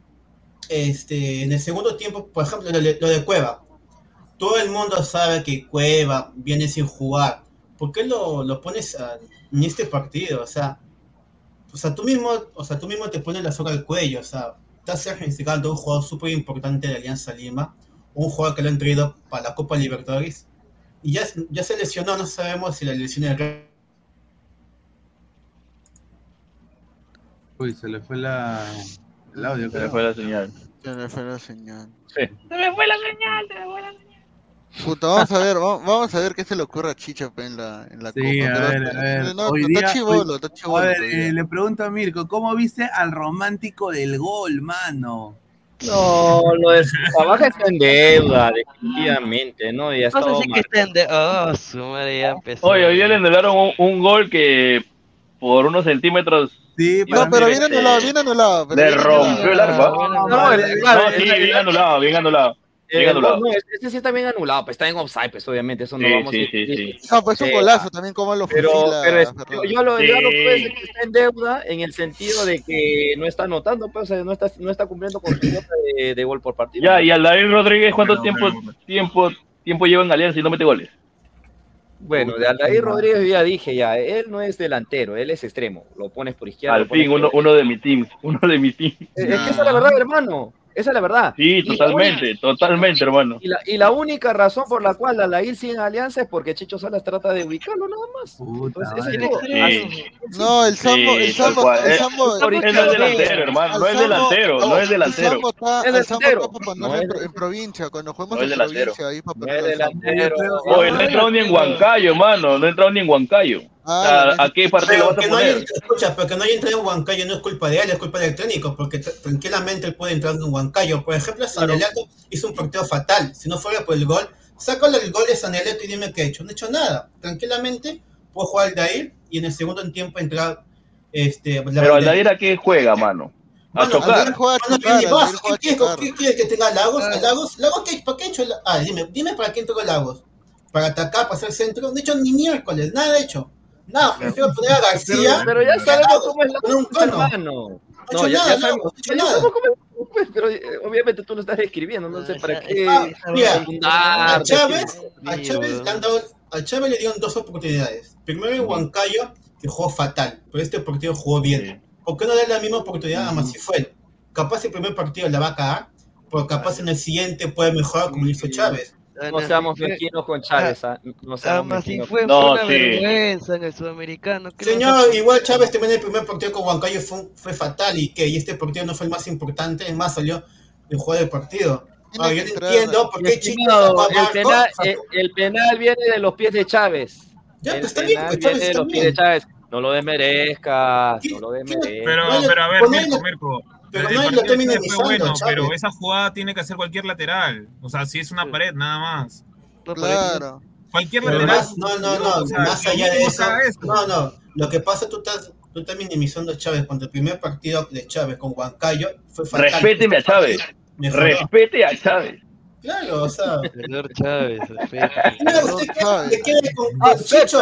este, en el segundo tiempo, por ejemplo, lo de, Cueva. Todo el mundo sabe que Cueva viene sin jugar. ¿Por qué lo, lo pones en este partido? O sea, o sea, tú mismo, o sea, tú mismo te pones la soga al cuello. O sea, sacrificando a un jugador súper importante de Alianza Lima, un jugador que lo han traído para la Copa Libertadores. Y ya, ya se lesionó, no sabemos si la lesión es real. Uy, se le fue la, el audio. Se le fue la señal. Se le fue la señal. Sí. Se me fue la señal, se me fue la señal. Puta, vamos a ver, vamos, vamos a ver qué se le ocurre a Chicha en la, en la Sí, copa. a pero- ver, a ver. no, Hoy está día- chivolo, hoy- está a chivolo ver, todavía. eh, le pregunto a Mirko, ¿cómo viste al romántico del gol, mano? No, lo de Sabaja está en deuda, definitivamente, ¿no? Y ha No sé estado si que está en de... Oh, su madre ya empezó. Oye, hoy día le anularon un, un gol que por unos centímetros. Sí, No, pero bien anulado, bien anulado. pero Le rompió el arco. No, No, el- claro, sí, bien anulado, bien anulado. Bien Eh, anulado. no, no, este sí está bien anulado, pues está en offside, pues obviamente, eso no Sí, vamos sí, a sí, sí. No, pues es un Eh, golazo también, como lo Pero, fusila pero es- yo, yo lo, yo lo Sí. puedo decir que está en deuda en el sentido de que no está anotando, pues, o sea, no está, no está cumpliendo con su de, de gol por partido. Ya, y Aldair Rodríguez, ¿cuánto Pero, tiempo, pero- tiempo, tiempo lleva en Alianza y no mete goles? Bueno, de Aldair Rodríguez ya dije ya, él no es delantero, él es extremo, lo pones por izquierda. Al fin, uno, uno de mi team, uno de mi team. Es es que esa es la verdad, hermano, esa es la verdad. Sí, Y la totalmente, totalmente, hermano. Y la, y la única razón por la cual Alair sigue en Alianza es porque Chicho Salas trata de ubicarlo nada más. Entonces, eso es. Sí. Así. No, el Sambo, el Sí, Sambo, el Sambo. No es delantero, hermano, no es delantero, no es El delantero. El Sambo delantero. No en, provincia, cuando juguemos No es en delantero. provincia, ahí para No es delantero. Oye, no ha entrado ni en Huancayo, mano, no ha entrado ni en Huancayo. Sea, ¿A qué partido lo Pero vas a que no poner? escucha, pero que no haya entrado en Huancayo no es culpa de él, es culpa del técnico, porque tranquilamente él puede entrar en Huancayo. Por ejemplo, Sanelato hizo un partido fatal. Si no fuera por el gol, sácale el gol de Sanelato y dime qué ha hecho. No ha hecho nada. Tranquilamente puede jugar al Dair y en el segundo tiempo entrar. Este, la Pero bandera. Aldair a qué juega, mano. A juega a juega a ¿qué, qué, qué quieres que tenga Lagos? ¿A Lagos? ¿Lagos qué, ¿Para qué ha hecho? Ah, dime, dime para qué entró Lagos. ¿Para atacar, para hacer centro? No ha hecho ni miércoles, nada ha hecho. Nada, prefiero poner a García. Pero, pero ya sabemos cómo es la con un cono. hermano. No No, hecho ya, nada, ya no, sabemos, no ya nada. sabemos cómo es, pues, pero eh, obviamente tú lo estás describiendo, no sé para qué. Ah, mira, a Chávez, a Chávez le han dado, a Chávez le dieron dos oportunidades. Primero en Huancayo, que jugó fatal, pero este partido jugó bien. ¿Por qué no darle la misma oportunidad a Masifuel? Capaz el primer partido la va a cagar, pero capaz en el siguiente puede mejorar como lo hizo Chávez. No seamos mezquinos con Chávez, ah, no seamos mezquinos. fue, fue una vergüenza en el sudamericano. ¿qué Señor, igual Chávez también el primer partido con Huancayo fue, fue fatal y que y este partido no fue el más importante, es más salió el juego del partido. Yo no entiendo por qué Chico el, penal, el, el penal viene de los pies de Chávez. Ya, el pues, está bien, penal viene Chávez de los pies de bien. Chávez. No lo desmerezcas, no lo desmerezcas. Pero, No, pero a ver, Mirko, Mirko. Pero no lo minimizando, fue bueno, Chávez. pero esa jugada tiene que hacer cualquier lateral. O sea, si es una pared, nada más. Claro. Cualquier Pero lateral. más, no, no, no, O sea, más allá de eso, no, no, lo que pasa tú estás, tú estás minimizando a Chávez cuando el primer partido de Chávez con Huancayo fue fatal. Respéteme a Chávez. Respete a Chávez. Claro, o sea, Señor Chávez, usted que- quede con, Ah, con Chicho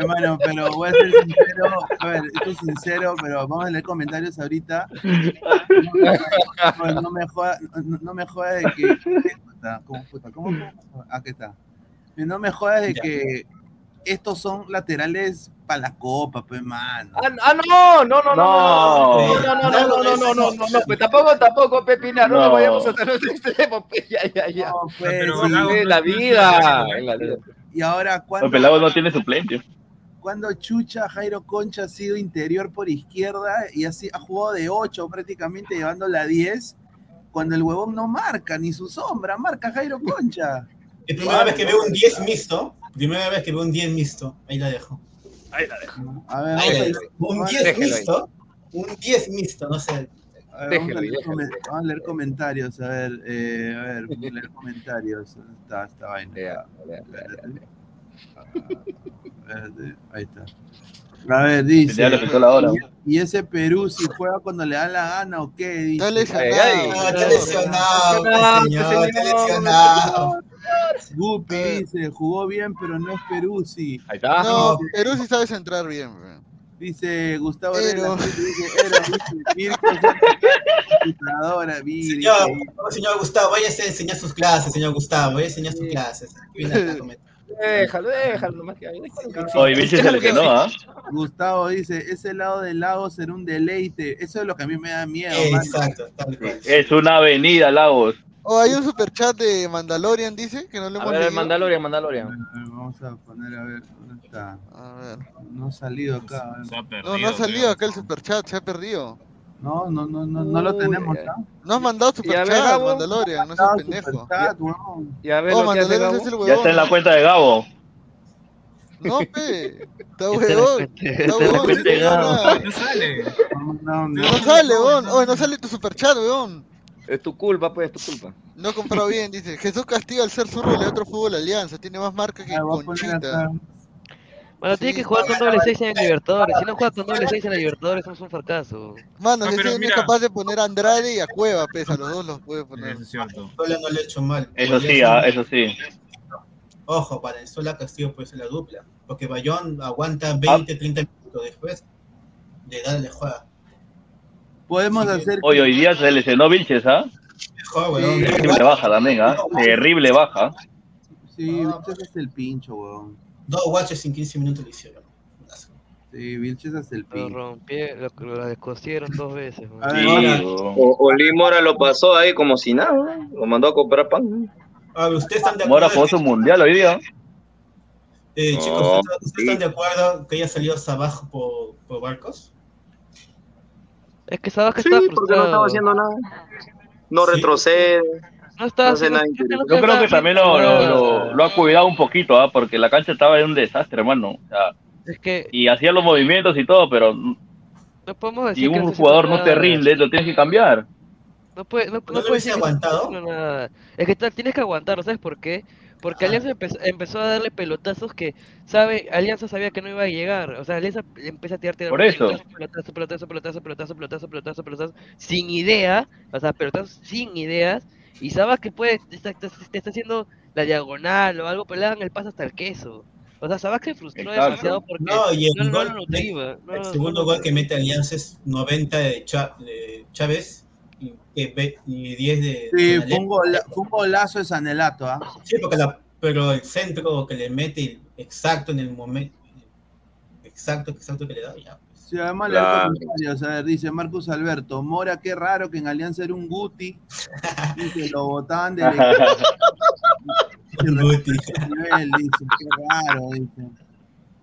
hermano, pero voy a ser sincero. A ver, esto es sincero, pero vamos a leer comentarios ahorita. No, me joda, no, no me joda de que. ¿Cómo, puta, cómo, cómo? Aquí está. No me jodas de que estos son laterales para la copa, pues, mano. Ah, ah, no, no, no, no, no, No. no, no, no, no, no, no, no, no, no, pues tampoco, tampoco, Pepina, no, No. nos vayamos hasta los extremos, pues, ya, ya, ya. No, pues, la no- no- vida, no- en la vida. Y ahora, El ¿cuándo, pelado no tiene suplente. cuando Chucha Jairo Concha ha sido interior por izquierda y así ha jugado de 8 prácticamente llevándola a 10? Cuando el huevón no marca, ni su sombra, marca Jairo Concha. Es primera vez que veo un 10 mixto, primera vez que veo un 10 mixto, ahí la dejo. Ahí la dejo. A ver, Ahí. Un Déjelo 10 ahí. mixto, un 10 mixto, no sé. a ver, vamos a Déjelo, leer, déjelo. comen- vamos a leer comentarios, a ver, eh, a ver, vamos a leer comentarios. ¿Dónde está esta vaina? Lea, lea, lea. Espérate, Ahí está. A ver, dice. Ya le afectó la hora. ¿Y ese Perú si juega cuando le da la gana o qué? Dice. Está lesionado. No, está lesionado, está. Gupi dice, jugó bien, pero no es Peruzzi. Ahí está. No, Perú sí sabe centrar bien. weón. Dice Gustavo Arena, dice, era, dice, Mirko, computadora, Señor, dice, señor Gustavo, váyase a enseñar sus clases, señor Gustavo, vaya a enseñar sus clases. Viene acá a comentar. Déjalo, déjalo, nomás que ahí. Vichy se que lesionó, ¿ah? Gustavo dice, ese lado del lago será un deleite. Eso es lo que a mí me da miedo. mano. Exacto, tal cual. Es una avenida, Lagos. Oh, hay un superchat de Mandalorian, dice, que no le A hemos ver, leído. Mandalorian, A Mandalorian. ver, a ver, Vamos a poner a ver dónde está. A ver. No ha salido acá. a ver. Se ha perdido, No, no ha salido creo. acá el superchat, se ha perdido. No, no, no, no, no lo tenemos. ay. ¿no? No has mandado Y superchat. Mandalorian, no seas pendejo. superchat, huevón. Y a ver Oh, lo que hace Mandalorian Gabo. es el huevón. Ya está en la cuenta de Gabo. No, pe. Está huevón. Está está en la huevón. cuenta de no, Gabo. no, No sale. No, no, no. No sale, huevón. Oh, no sale tu superchat, huevón. Es tu culpa, pues, es tu culpa. No he comprado bien, dice. Jesús Castillo al ser zurdo le da otro fútbol Alianza. Tiene más marca que Ah, Conchita. Bueno, tiene que jugar con doble 6 en el Libertadores. Si no juega con doble 6 en el Libertadores, somos un fracaso. Mano, No, si pero ese no es capaz de poner a Andrade y a Cueva, pesa, a los dos los puede poner. Eso es cierto. Sola no le he hecho mal. Eso sí, ah, eso sí. Ojo, para Sola Castillo puede ser la dupla. Porque Bayón aguanta 20, 30 minutos después de darle juega. Podemos Sí. hacer. Hoy, hoy día se lesionó Vilches, ¿ah? Weón. Terrible baja también, ¿ah? Terrible baja. Sí, Vilches es el pincho, huevón. Dos guaches en 15 minutos le hicieron. Sí, Vilches es el Lo pincho. rompí, lo, lo descosieron dos veces. man. A ver, Sí. O, Oli Mora lo pasó ahí como si nada, ¿no? lo mandó a comprar pan. A ver, ¿ustedes están de Mora acuerdo? jugó su mundial hoy día. Eh, chicos, No, ¿ustedes, ustedes están de acuerdo que haya salido abajo por, por Barcos? Es que sabes que Sí, está porque no frustrado. estaba haciendo nada. No Sí. retrocede. No está No sé nada Yo creo que también lo, lo, lo- lo ha cuidado un poquito, ¿ah? porque la cancha estaba en un desastre, hermano. O sea, Es que y hacía los movimientos y todo, pero no podemos decir si un jugador no te rinde, lo tienes que cambiar. No puede, no, no ¿No puede lo hubiese decir que aguantado? nada. Es que tal- tienes que aguantarlo, ¿sabes por qué? Porque Alianza empezó, empezó a darle pelotazos que, sabe, Alianza sabía que no iba a llegar. O sea, Alianza empezó a tirar, tirar Por eso. pelotazo, pelotazo, pelotazo, pelotazo, pelotazo, pelotazo, pelotazo, sin idea, o sea, pelotazos sin ideas, y sabes que puede, te está, te- te está haciendo la diagonal o algo, pero le dan el paso hasta el queso. O sea, sabes que frustró Exacto. demasiado porque No, y el no, no gol lo nutriba. no, El no, segundo no, gol que mete Alianza es 90 de, Chávez y, que ve- y 10 de. Sí, fue un, gola- fue un golazo de Sanelato, ¿ah? Sí, porque la- pero el centro que le mete exacto en el momento. Exacto, exacto que le da, ya. Sí, además Claro. A ver, dice Marcus Alberto, Mora, qué raro que en Alianza era un Guti y que lo botaban del Guti. nivel, dice, qué raro, dice.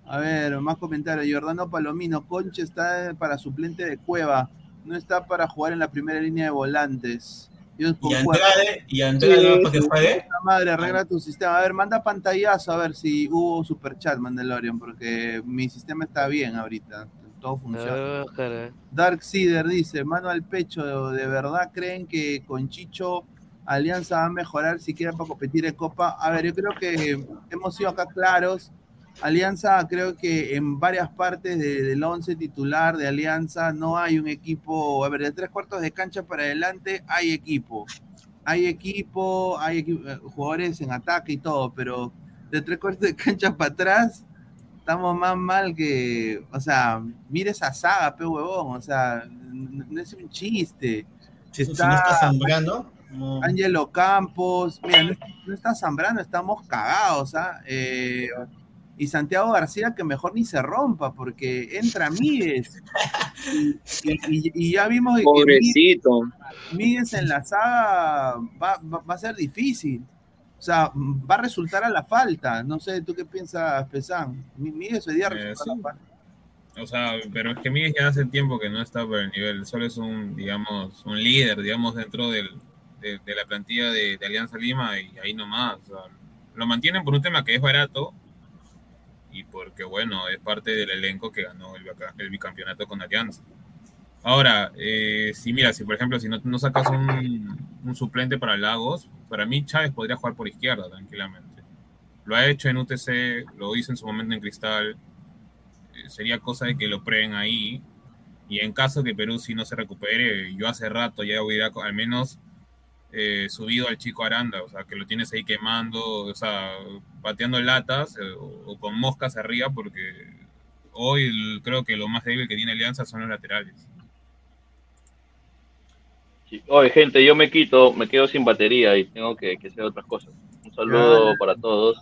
A ver, más comentarios. Jordano Palomino, Concha está para suplente de Cueva, no está para jugar en la primera línea de volantes. Y. Andrade, y Andrade Sí, no madre, arregla tu sistema. A ver, manda pantallazo a ver si hubo superchat, Mandalorian, porque mi sistema está bien ahorita. Todo funciona. Dark Seeder dice, mano al pecho, ¿de verdad creen que con Chicho Alianza va a mejorar siquiera para competir en Copa? A ver, yo creo que hemos sido acá claros. Alianza, creo que en varias partes de- del once titular de Alianza no hay un equipo, a ver, de tres cuartos de cancha para adelante hay equipo. Hay equipo, hay equi- eh, jugadores en ataque y todo, pero de tres cuartos de cancha para atrás estamos más mal que, o sea, mire esa saga, pe huevón, o sea, no es un chiste. Si no está Zambrano, no. Ángelo Campos, mira, no, no está Zambrano, estamos cagados, ¿ah? Eh, y Santiago García que mejor ni se rompa, porque entra Míguez. Y, y- y ya vimos que Pobrecito. Míguez en la saga va, va- va a ser difícil. O sea, va a resultar a la falta. No sé, ¿tú qué piensas, Pesán? Mi- Míguez hoy día Eh, resulta a la falta. O sea, pero es que Miguel ya hace tiempo que no está por el nivel, solo es un, digamos, un líder, digamos, dentro del, de, de la plantilla de, de Alianza Lima y ahí nomás. o sea, lo mantienen por un tema que es barato y porque, bueno, es parte del elenco que ganó el, el bicampeonato con Alianza. Ahora, eh, si mira, si por ejemplo, si no, no sacas un, un suplente para Lagos, para mí Chávez podría jugar por izquierda tranquilamente. Lo ha hecho en UTC, lo hizo en su momento en Cristal, eh, sería cosa de que lo prueben ahí. Y en caso que Perú si no se recupere, yo hace rato ya hubiera al menos eh, subido al chico Aranda, o sea, que lo tienes ahí quemando, o sea, pateando latas eh, o, o con moscas arriba, porque hoy creo que lo más débil que tiene Alianza son los laterales. Oye, gente, yo me quito, me quedo sin batería y tengo que, que hacer otras cosas. Un saludo Ya. para todos.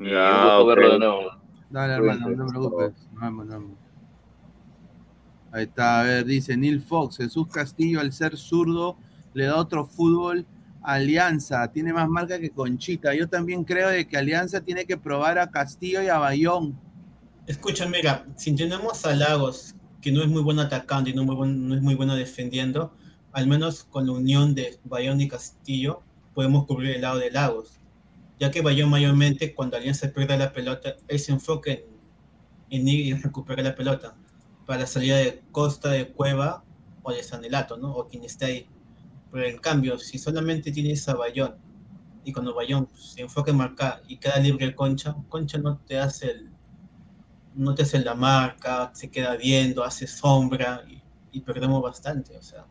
Y Ya, un gusto ok. verlo de nuevo. Dale, hermano, no te preocupes. Nos vemos, nos vemos. Ahí está, a ver, dice Neil Fox, Jesús Castillo al ser zurdo le da otro fútbol a Alianza, tiene más marca que Conchita. Yo también creo de que Alianza tiene que probar a Castillo y a Bayón. Escucha, mira, si tenemos a Lagos, que no es muy buen atacante y no, muy buen- no es muy bueno defendiendo, al menos con la unión de Bayón y Castillo, podemos cubrir el lado de Lagos. Ya que Bayón mayormente, cuando Alianza pierde la pelota, él se enfoca en, ir y recuperar la pelota para la salida de Costa, de Cueva o de Sanelato, ¿no? O quien esté ahí. Pero en cambio, si solamente tienes a Bayón y cuando Bayón se enfoca en marcar y queda libre Concha, Concha no te hace el, no te hace la marca, se queda viendo, hace sombra y, y perdemos bastante. O sea,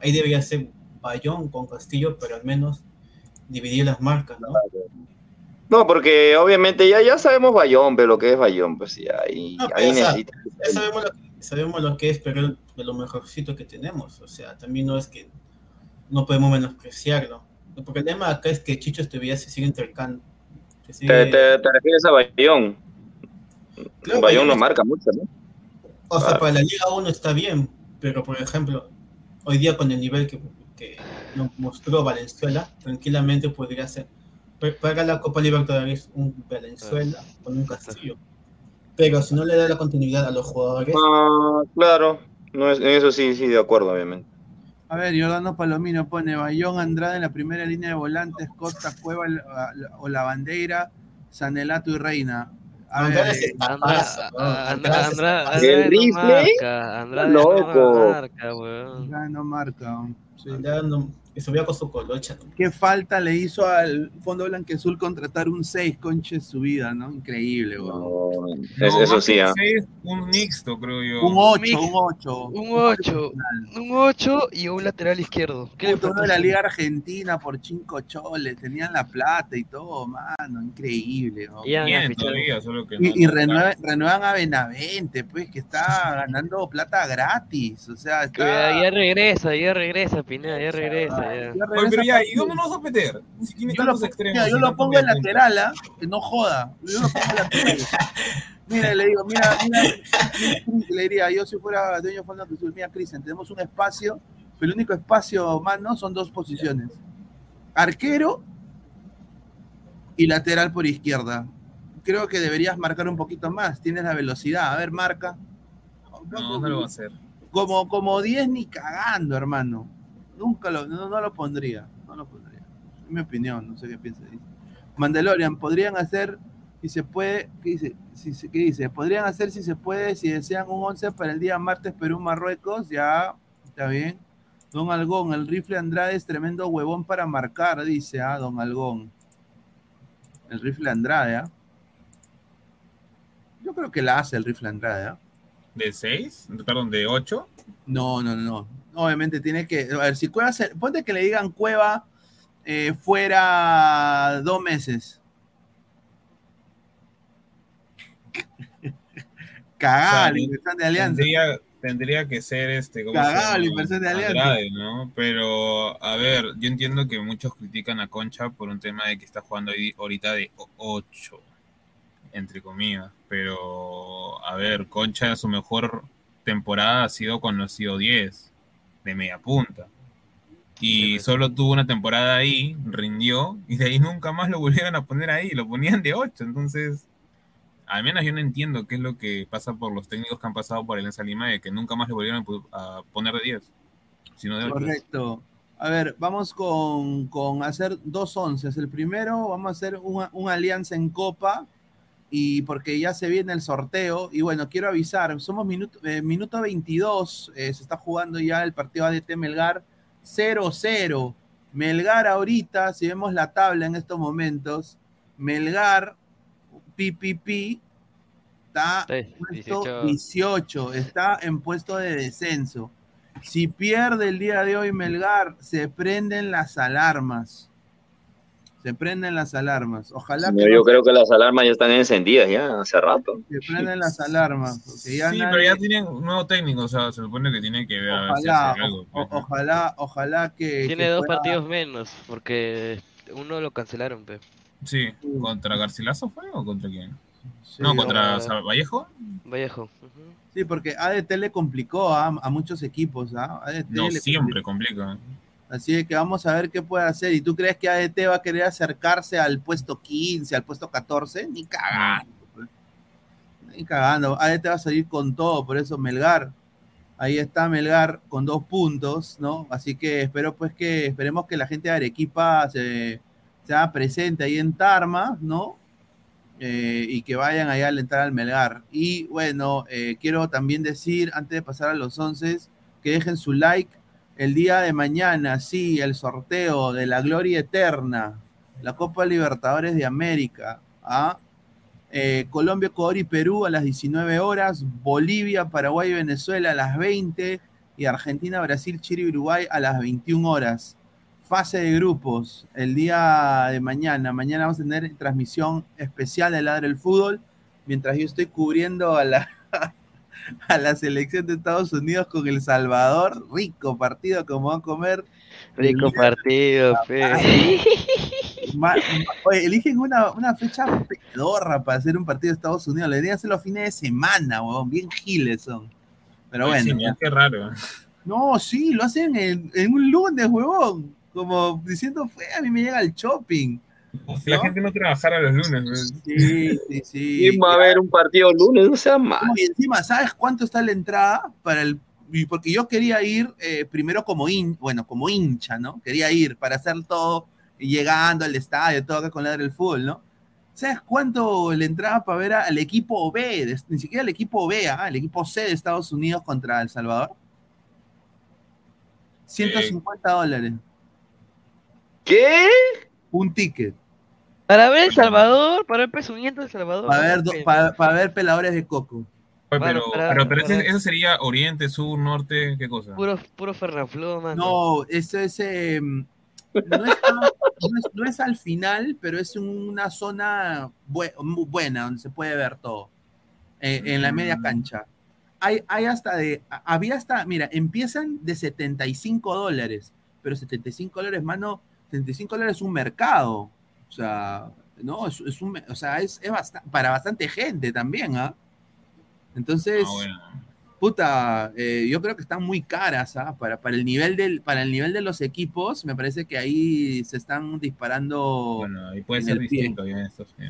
ahí debería ser Bayón con Castillo, pero al menos dividir las marcas, ¿no? No, porque obviamente ya, ya sabemos Bayón, pero lo que es Bayón, pues ya, ahí, No, ahí necesita. ya sabemos lo, que, sabemos lo que es, pero de lo mejorcito que tenemos. O sea, también no es que no podemos menospreciarlo. El problema acá es que Chicho todavía se sigue intercando. se sigue- Te, te, te refieres a Bayón. Claro, Bayón no es- marca mucho, ¿no? O sea, para la Liga 1 está bien, pero por ejemplo, hoy día con el nivel que, que nos mostró Valenzuela, tranquilamente podría ser. Para la Copa Libertadores, un Valenzuela con un Castillo. Pero si no le da la continuidad a los jugadores, Ah, claro. No es, en eso sí, sí, de acuerdo, obviamente. A ver, Giordano Palomino pone Bayón Andrade en la primera línea de volantes, Costa, Cueva o la bandera, Sanelato y Reina. Andrade ¿no? Andra- Andrade ¿El rifle? marca, Andrade Loco. no marca, weón. Andrade no marca. sí. Andrade no- que subía con su colocha. ¿no? ¿Qué falta le hizo al Fondo Blanquezul contratar un 6, conche su vida, ¿no? Increíble, weón. Es- No, eso más sí, seis, un mixto, creo yo. Un 8, mix. un 8. Un 8, un 8 y un lateral izquierdo. ¿Qué Puto, uno de la? Liga Argentina por 5 choles, tenían la plata y todo, mano, increíble. ¿no? Y ficharon. todavía, solo que no. Y, y renuevan, renuevan a Benavente, pues, que está ganando plata gratis. O sea, está. Ya, ya regresa, ya regresa, Pineda, ya regresa. Ya. ya Oye, pero ya, ¿y dónde nos vamos a meter? Si tiene Yo lo, tantos extremos. mira, yo y lo tantos pongo en lateral, ¿ah? que no joda. Yo lo pongo en lateral. Mira, le digo, mira, mira, mira, le diría, yo si fuera dueño de Fondo Cruzul, mira, Cristian, tenemos un espacio, pero el único espacio, mano, son dos posiciones. Arquero y lateral por izquierda. Creo que deberías marcar un poquito más, tienes la velocidad. A ver, marca. No, no lo va a hacer. Como, como 10 ni cagando, hermano. Nunca lo, no, no lo pondría. No lo pondría. Es mi opinión, no sé qué piensa. Mandalorian, podrían hacer, si se puede, ¿qué dice? Si ¿qué dice? Podrían hacer, si se puede, si desean un 11 para el día martes Perú-Marruecos, ya, está bien. Don Algón, el rifle Andrade es tremendo huevón para marcar, dice, ah, Don Algón. El rifle Andrade, ¿ah? Yo creo que la hace el rifle Andrade, ¿ah? ¿De 6? Perdón, ¿de 8? No, no, no. Obviamente tiene que. A ver, si Cueva. se- ponte que le digan Cueva eh, fuera dos meses. Cagada la inversión de Alianza. Tendría, tendría que ser este. ¿cómo se Cagada la inversión de Alianza. Andrade, ¿no? Pero, a ver, yo entiendo que muchos critican a Concha por un tema de que está jugando ahí ahorita de 8, entre comillas. Pero, a ver, Concha, su mejor temporada ha sido cuando ha sido 10, de media punta. Y solo tuvo una temporada ahí, rindió, y de ahí nunca más lo volvieron a poner ahí, lo ponían de 8. Entonces, al menos yo no entiendo qué es lo que pasa por los técnicos que han pasado por Alianza Lima, de que nunca más le volvieron a poner de 10, sino de 8. Correcto. A ver, vamos con, con hacer dos onces. El primero, vamos a hacer una, una alianza en Copa, y porque ya se viene el sorteo. Y bueno, quiero avisar, somos minuto, eh, minuto 22, eh, se está jugando ya el partido ADT Melgar 0-0. Melgar ahorita, si vemos la tabla en estos momentos, Melgar, PPP, está en puesto 18. 18, está en puesto de descenso. Si pierde el día de hoy Melgar, se prenden las alarmas. Se prenden las alarmas. Ojalá que yo no creo que las alarmas ya están encendidas ya hace rato. se prenden las alarmas. Porque ya sí, nadie- pero ya tienen un nuevo técnico, o sea, se supone que tiene que ver a ver si ojalá, hace algo. pues, o- ojalá, ojalá que. Tiene que dos pueda- partidos menos, porque uno lo cancelaron, pe. Sí, ¿contra Garcilaso fue o contra quién? Sí, no, contra Vallejo. Vallejo. Sí, porque ADT le complicó a, a muchos equipos. ¿ah? ADT No, le siempre complica. Así que vamos a ver qué puede hacer. ¿Y tú crees que ADT va a querer acercarse al puesto 15, al puesto 14? Ni cagando. pues. Ni cagando. ADT va a salir con todo, por eso Melgar. Ahí está Melgar con dos puntos, ¿no? Así que espero pues que, esperemos que la gente de Arequipa se, sea presente ahí en Tarma, ¿no? Eh, y que vayan allá a alentar al Melgar. Y bueno, eh, quiero también decir, antes de pasar a los 11, que dejen su like. El día de mañana, sí, el sorteo de la gloria eterna, la Copa Libertadores de América. ¿ah? Eh, Colombia, Ecuador y Perú a las 19 horas, Bolivia, Paraguay y Venezuela a las 20 y Argentina, Brasil, Chile y Uruguay a las 21 horas. Fase de grupos, el día de mañana. Mañana vamos a tener transmisión especial de Ladre el Fútbol, mientras yo estoy cubriendo a la, a la selección de Estados Unidos con El Salvador. Rico partido como va a comer. Rico partido, pe. Ma- ma- Oye, eligen una, una fecha pedorra para hacer un partido de Estados Unidos. Le deberían hacer los fines de semana, huevón. Bien giles son. Pero Ay, bueno. sí, ya. qué raro. No, sí, lo hacen en, en un lunes, huevón. Como diciendo, fue, a mí me llega el shopping. Si la gente no trabajara los lunes. pues. Sí, sí, sí. ¿Quién va a ver un partido lunes? No sea. No, y encima, ¿sabes cuánto está la entrada para el, y porque yo quería ir eh, primero como hin, bueno, como hincha, ¿no? Quería ir para hacer todo, y llegando al estadio, todo acá con la del fútbol, ¿no? ¿Sabes cuánto le entraba para ver al equipo B? de- ni siquiera el equipo B, ¿ah? el equipo C de Estados Unidos contra El Salvador. 150 dólares. ¿Qué? Un ticket. Para ver El Salvador, para ver Pesumiento El Salvador. Para ver, para, para ver peladores de coco. Oye, pero, para- pero, pero ese- para- eso sería oriente, sur, norte, ¿qué cosa? Puro, puro Fernafloo, mano. No, eso es. eh, no, es no es- no es al final, pero es una zona muy buena donde se puede ver todo. eh, en la media cancha. Hay, hay hasta de. Había hasta. Mira, empiezan de 75 dólares. Pero 75 dólares, mano. 75 dólares es un mercado. O sea, no, es, es un. O sea, es, es para bastante gente también, ¿ah? Entonces. Puta, eh, yo creo que están muy caras, ¿ah? Para, para, el nivel del, para el nivel de los equipos, me parece que ahí se están disparando. Bueno, ahí puede ser distinto. ya, esto, sí.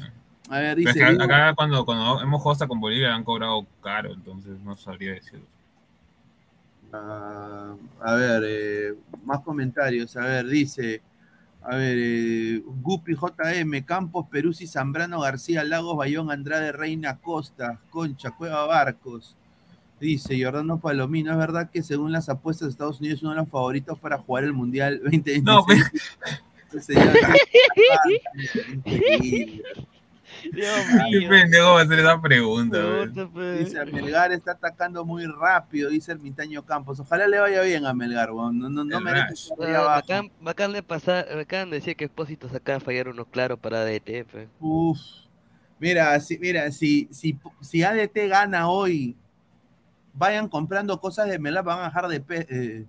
A ver, dice. acá cuando, cuando hemos jugado hasta con Bolivia han cobrado caro, entonces no sabría decir. Ah, a ver, eh, más comentarios. A ver, dice. A ver, eh, Gupi JM, Campos, Peruzzi, Zambrano, García, Lagos, Bayón, Andrade, Reina, Costa, Concha, Cueva, Barcos. Dice Jordano Palomino, es verdad que según las apuestas de Estados Unidos es uno de los favoritos para jugar el Mundial 2026. No, Ese señor- Increíble. ¿Qué pendejo va a hacer esa pregunta? güey? Dice, Melgar está atacando muy rápido, dice Ermitaño Campos. Ojalá le vaya bien a Melgar, weón. no, no, no merece me acaban de pasar, de decir que Expósitos acaba de fallar uno claro para DT. Uf. Mira, si, mira, si, si, si ADT gana hoy, vayan comprando cosas de Melgar, van a bajar de pe- eh,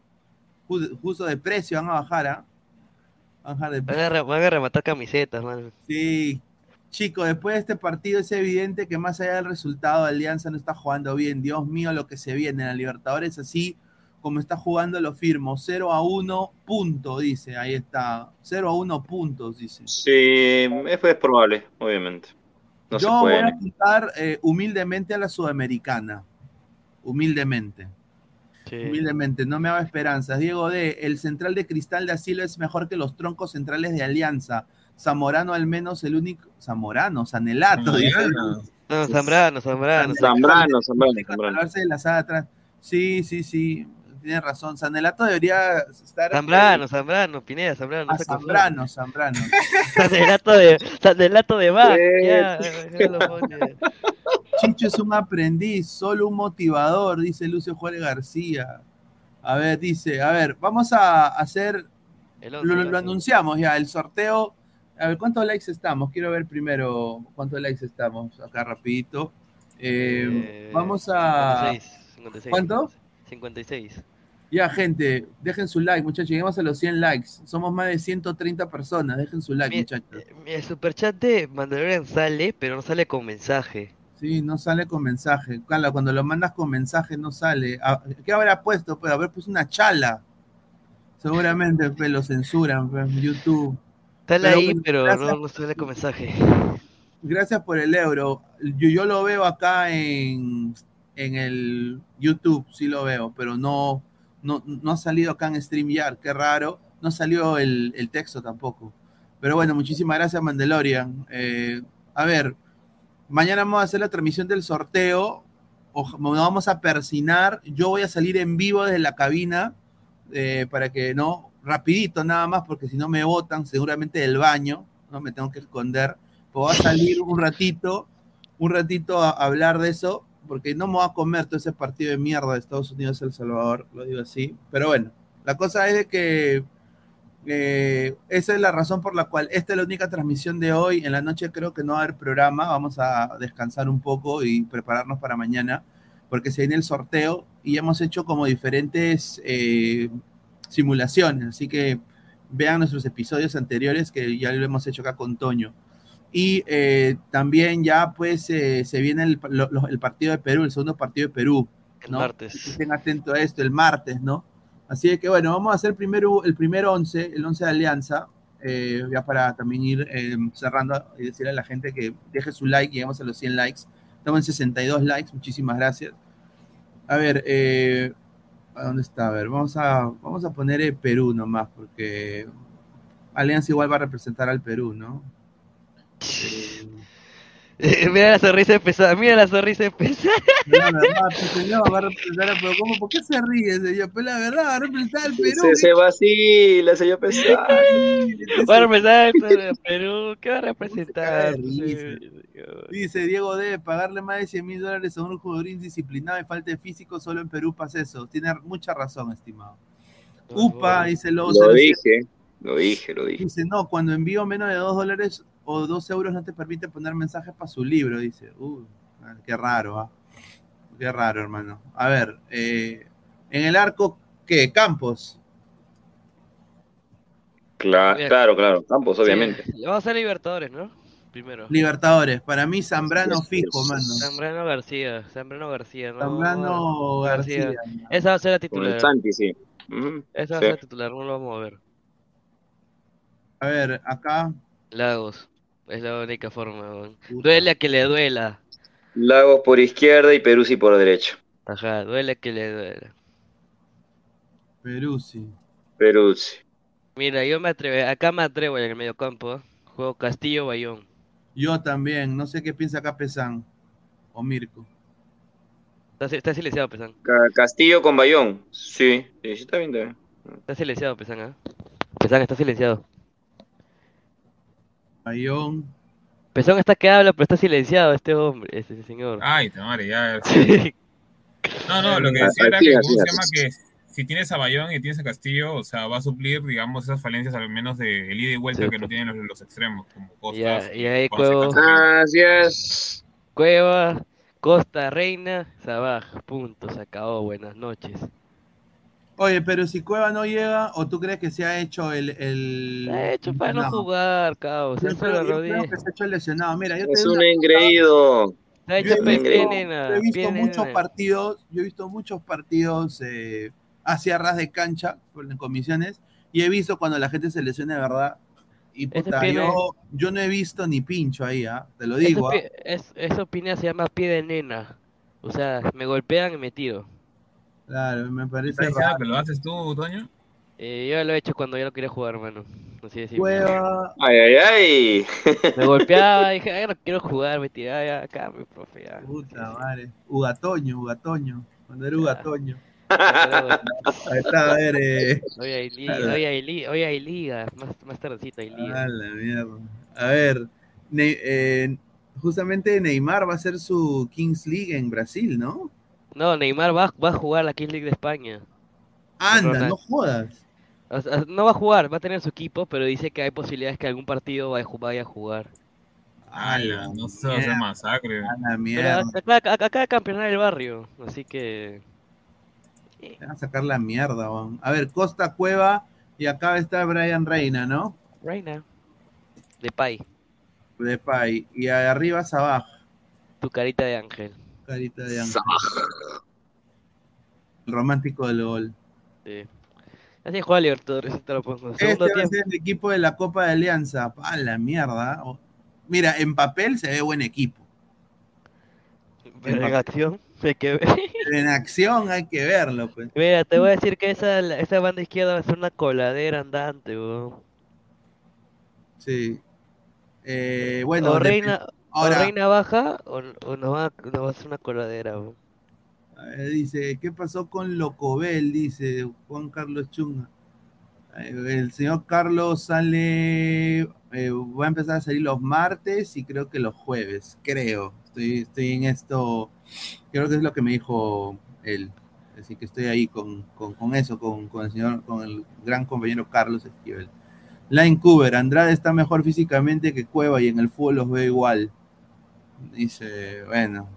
ju- justo de precio, van a bajar, ¿ah? Van a bajar de a, re- van a rematar camisetas, man. Sí, chicos, después de este partido es evidente que más allá del resultado, Alianza no está jugando bien. Dios mío, lo que se viene en la Libertadores, así como está jugando, lo firmo. 0 a 1, punto, dice. Ahí está. 0 a 1 puntos, dice. Sí, es, es probable, obviamente. No Yo se voy a apuntar eh, humildemente a la Sudamericana. Humildemente. Humildemente, no me hago esperanzas. Diego D, el central de Cristal de Asilo es mejor que los troncos centrales de Alianza. Zamorano al menos el único... Zamorano, Sanelato. No, Zambrano, Zambrano. Zambrano, Zambrano, de la sala atrás. Sí, sí, sí. Tienes razón. Sanelato debería estar. Zambrano, Zambrano, Pineda, Zambrano. No Ah, Zambrano, Zambrano. Sanelato de, Sanelato de Bach. Sí. Ya. Chicho es un aprendiz, solo un motivador, dice Lucio Juárez García. A ver, dice, a ver, vamos a hacer, El lo, lo anunciamos ya, el sorteo. A ver, ¿cuántos likes estamos? Quiero ver primero cuántos likes estamos, acá rapidito. Eh, Eh, vamos a... 56, 56, ¿Cuánto? 56. Ya, gente, dejen su like, muchachos. Lleguemos a los 100 likes. Somos más de 130 personas. Dejen su like, muchachos. El superchat de Mandalorian sale, pero no sale con mensaje. Sí, no sale con mensaje. Claro, cuando lo mandas con mensaje no sale. Ah, ¿Qué habrá puesto? Pues haber puesto una chala. Seguramente pues, lo censuran pues, en YouTube. Pero ahí, pero gracias, no, no sale con mensaje. gracias por el euro. Yo, yo lo veo acá en, en el YouTube, sí lo veo, pero no, no, no ha salido acá en StreamYard. Qué raro. No salió el, el texto tampoco. Pero bueno, muchísimas gracias, Mandalorian. Eh, a ver, mañana vamos a hacer la transmisión del sorteo. Oja- nos vamos a persinar. Yo voy a salir en vivo desde la cabina eh, para que no, rapidito nada más, porque si no me botan seguramente del baño, no me tengo que esconder. Pues voy a salir un ratito, un ratito a, hablar de eso, porque no me voy a comer todo ese partido de mierda de Estados Unidos El Salvador, lo digo así. Pero bueno, la cosa es de que eh, esa es la razón por la cual esta es la única transmisión de hoy. En la noche creo que no va a haber programa. Vamos a descansar un poco y prepararnos para mañana, porque se viene el sorteo y hemos hecho como diferentes eh, simulaciones. Así que vean nuestros episodios anteriores que ya lo hemos hecho acá con Toño. Y eh, también ya pues eh, se viene el, lo- lo- el partido de Perú, el segundo partido de Perú. El ¿no? martes. Estén atentos a esto, el martes, ¿no? Así que bueno, vamos a hacer primero el primer 11, el 11 de Alianza, eh, ya para también ir eh, cerrando y decirle a la gente que deje su like, llegamos a los 100 likes. Estamos en 62 likes, muchísimas gracias. A ver, eh, ¿A dónde está? A ver, vamos a, vamos a poner Perú nomás, porque Alianza igual va a representar al Perú, ¿no? Eh, mira la sonrisa pesada, mira la sonrisa pesada. No, no, va, a representar Perú. ¿Cómo? ¿Por qué se ríe, señor? Pues la verdad, va a representar al Perú. Se, se vacila, señor pesado. Va a representar al Perú, ¿qué va a representar? Dice Diego debe pagarle más de 100 mil dólares a un jugador indisciplinado y falta de físico, solo en Perú pasa eso. Tiene mucha razón, estimado. UPA, dice Lobo Lo 07. dije, lo dije, lo dije. Dice, no, cuando envío menos de 2 dólares o 2 euros no te permite poner mensajes para su libro, dice. Uh, qué raro, ¿ah? Qué raro, hermano. A ver, eh, en el arco, ¿qué? Campos. Cla- claro, claro, Campos, obviamente. Sí, vamos a hacer Libertadores, ¿no? Primero. Libertadores, para mí Zambrano fijo, mano. Zambrano García, Zambrano García, ¿no? Zambrano García. Esa va a ser la Con titular. el Santi, sí. Ujú, Esa va a sí. ser la titular, no lo vamos a ver. A ver, acá. Lagos, es la única forma. weón. Duele a que le duela. Lagos por izquierda y Peruzzi por derecha. Ajá, duele a que le duela. Perú, sí. Peruzzi. Mira, yo me atrevo, acá me atrevo en el mediocampo. ¿eh? Juego Castillo Bayón. Yo también, no sé qué piensa acá Pesán o Mirko. Está, está silenciado, Pesan. Ca- Castillo con Bayón. Sí, sí, sí, está bien, está bien. Está silenciado, Pesan, ¿ah? Pesan está silenciado. Bayón. Pesón está que habla, pero está silenciado este hombre, este señor. Ay, te madre, ya. No, no, lo que Ah, decía era que, así, ¿cómo se llama? Que si tienes a Bayón y tienes a Castillo, o sea, va a suplir, digamos, esas falencias al menos de el ida y vuelta Sí, que no pues. tienen los, los extremos, como Costas. Ya, y ahí Cuevo. Así es. Cueva, Costa, Reina, Sabaj. Punto, se acabó. Buenas noches. Oye, pero si Cueva no llega, ¿o tú crees que se ha hecho el. el... Se ha hecho para no jugar, caos. Yo Eso yo que se ha hecho el lesionado. Mira, yo Es un engreído. Se ha Yo hecho he pe- visto, yo he visto muchos partidos, yo he visto muchos partidos eh, hacia ras de cancha por- en comisiones y he visto cuando la gente se lesiona de verdad. Y puta, pie yo, yo no he visto ni pincho ahí, ¿ah? te lo Eso, digo. ¿ah? pie- es, eso opinión se llama pie de nena. O sea, me golpean y me tiro. Claro, me ¿Estás parece raro. que lo haces tú, Toño? Eh, yo lo he hecho cuando yo no quería jugar, hermano. Así de simple. Cueva, Ay, ay, ay. Me golpeaba, dije, ay, no quiero jugar, me tiraba ya acá, mi profe. Ya. puta madre. Ugatoño, Ugatoño. Cuando era Ugatoño. Ahí está, a ver. Eh. Hoy hay liga, hoy hay liga, hoy hay liga. Más, más tardecito hay liga. A la mierda. A ver, Ne- eh, justamente Neymar va a hacer su Kings League en Brasil, ¿no? No, Neymar va, va a jugar la Kings League de España. Anda, no jodas. O sea, no va a jugar, va a tener su equipo, pero dice que hay posibilidades que algún partido vaya a ju- vaya a jugar. ¡Hala! No se va a hacer masacre. A la Pero mierda. acá, acá, acá campeonar el barrio, así que Te van a sacar la mierda, weón. A ver, Costa Cueva y acá está Brian Reina, ¿no? Reina, de Pai, De Pai. Y arriba Sabaj, tu carita de ángel. Carita de ángel. El romántico del gol. Sí. Así juega Libertadores, te lo pongo. Este va a ser el equipo de la Copa de Alianza. A la mierda. Mira, en papel se ve buen equipo. Pero en acción, hay que ver. En acción hay que verlo, pues. Mira, te voy a decir que esa, esa banda izquierda va a ser una coladera andante, weón. Sí. Eh, bueno, Reina, ahora- o Reina baja o, o nos, va, nos va a hacer una coladera, dice, ¿qué pasó con Locobel? Dice Juan Carlos Chunga. Eh, El señor Carlos sale, eh, va a empezar a salir los martes y creo que los jueves, creo. Estoy, estoy en esto, creo que es lo que me dijo él. Así que estoy ahí con, con- con eso, con, con el señor, con el gran compañero Carlos Esquivel. Line Cooper, Andrade está mejor físicamente que Cueva y en el fútbol los veo igual. Dice, bueno,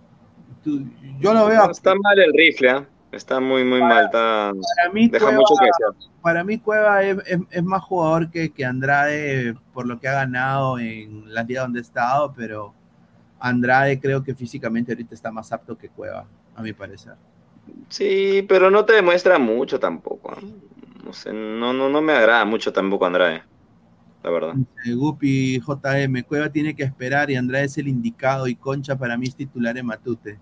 tú- yo lo veo Está mal el rifle, ¿ah? Está muy, muy mal. Está... para mí Deja Cueva- mucho que para mí Cueva es, es- es más jugador que, que Andrade por lo que ha ganado en la liga donde ha estado, pero Andrade creo que físicamente ahorita está más apto que Cueva, a mi parecer. Sí, pero no te demuestra mucho tampoco. ¿ah? No sé, no, no, no me agrada mucho tampoco Andrade. La verdad. Gupi JM, Cueva tiene que esperar y Andrade es el indicado y Concha para mí es titular en Matute.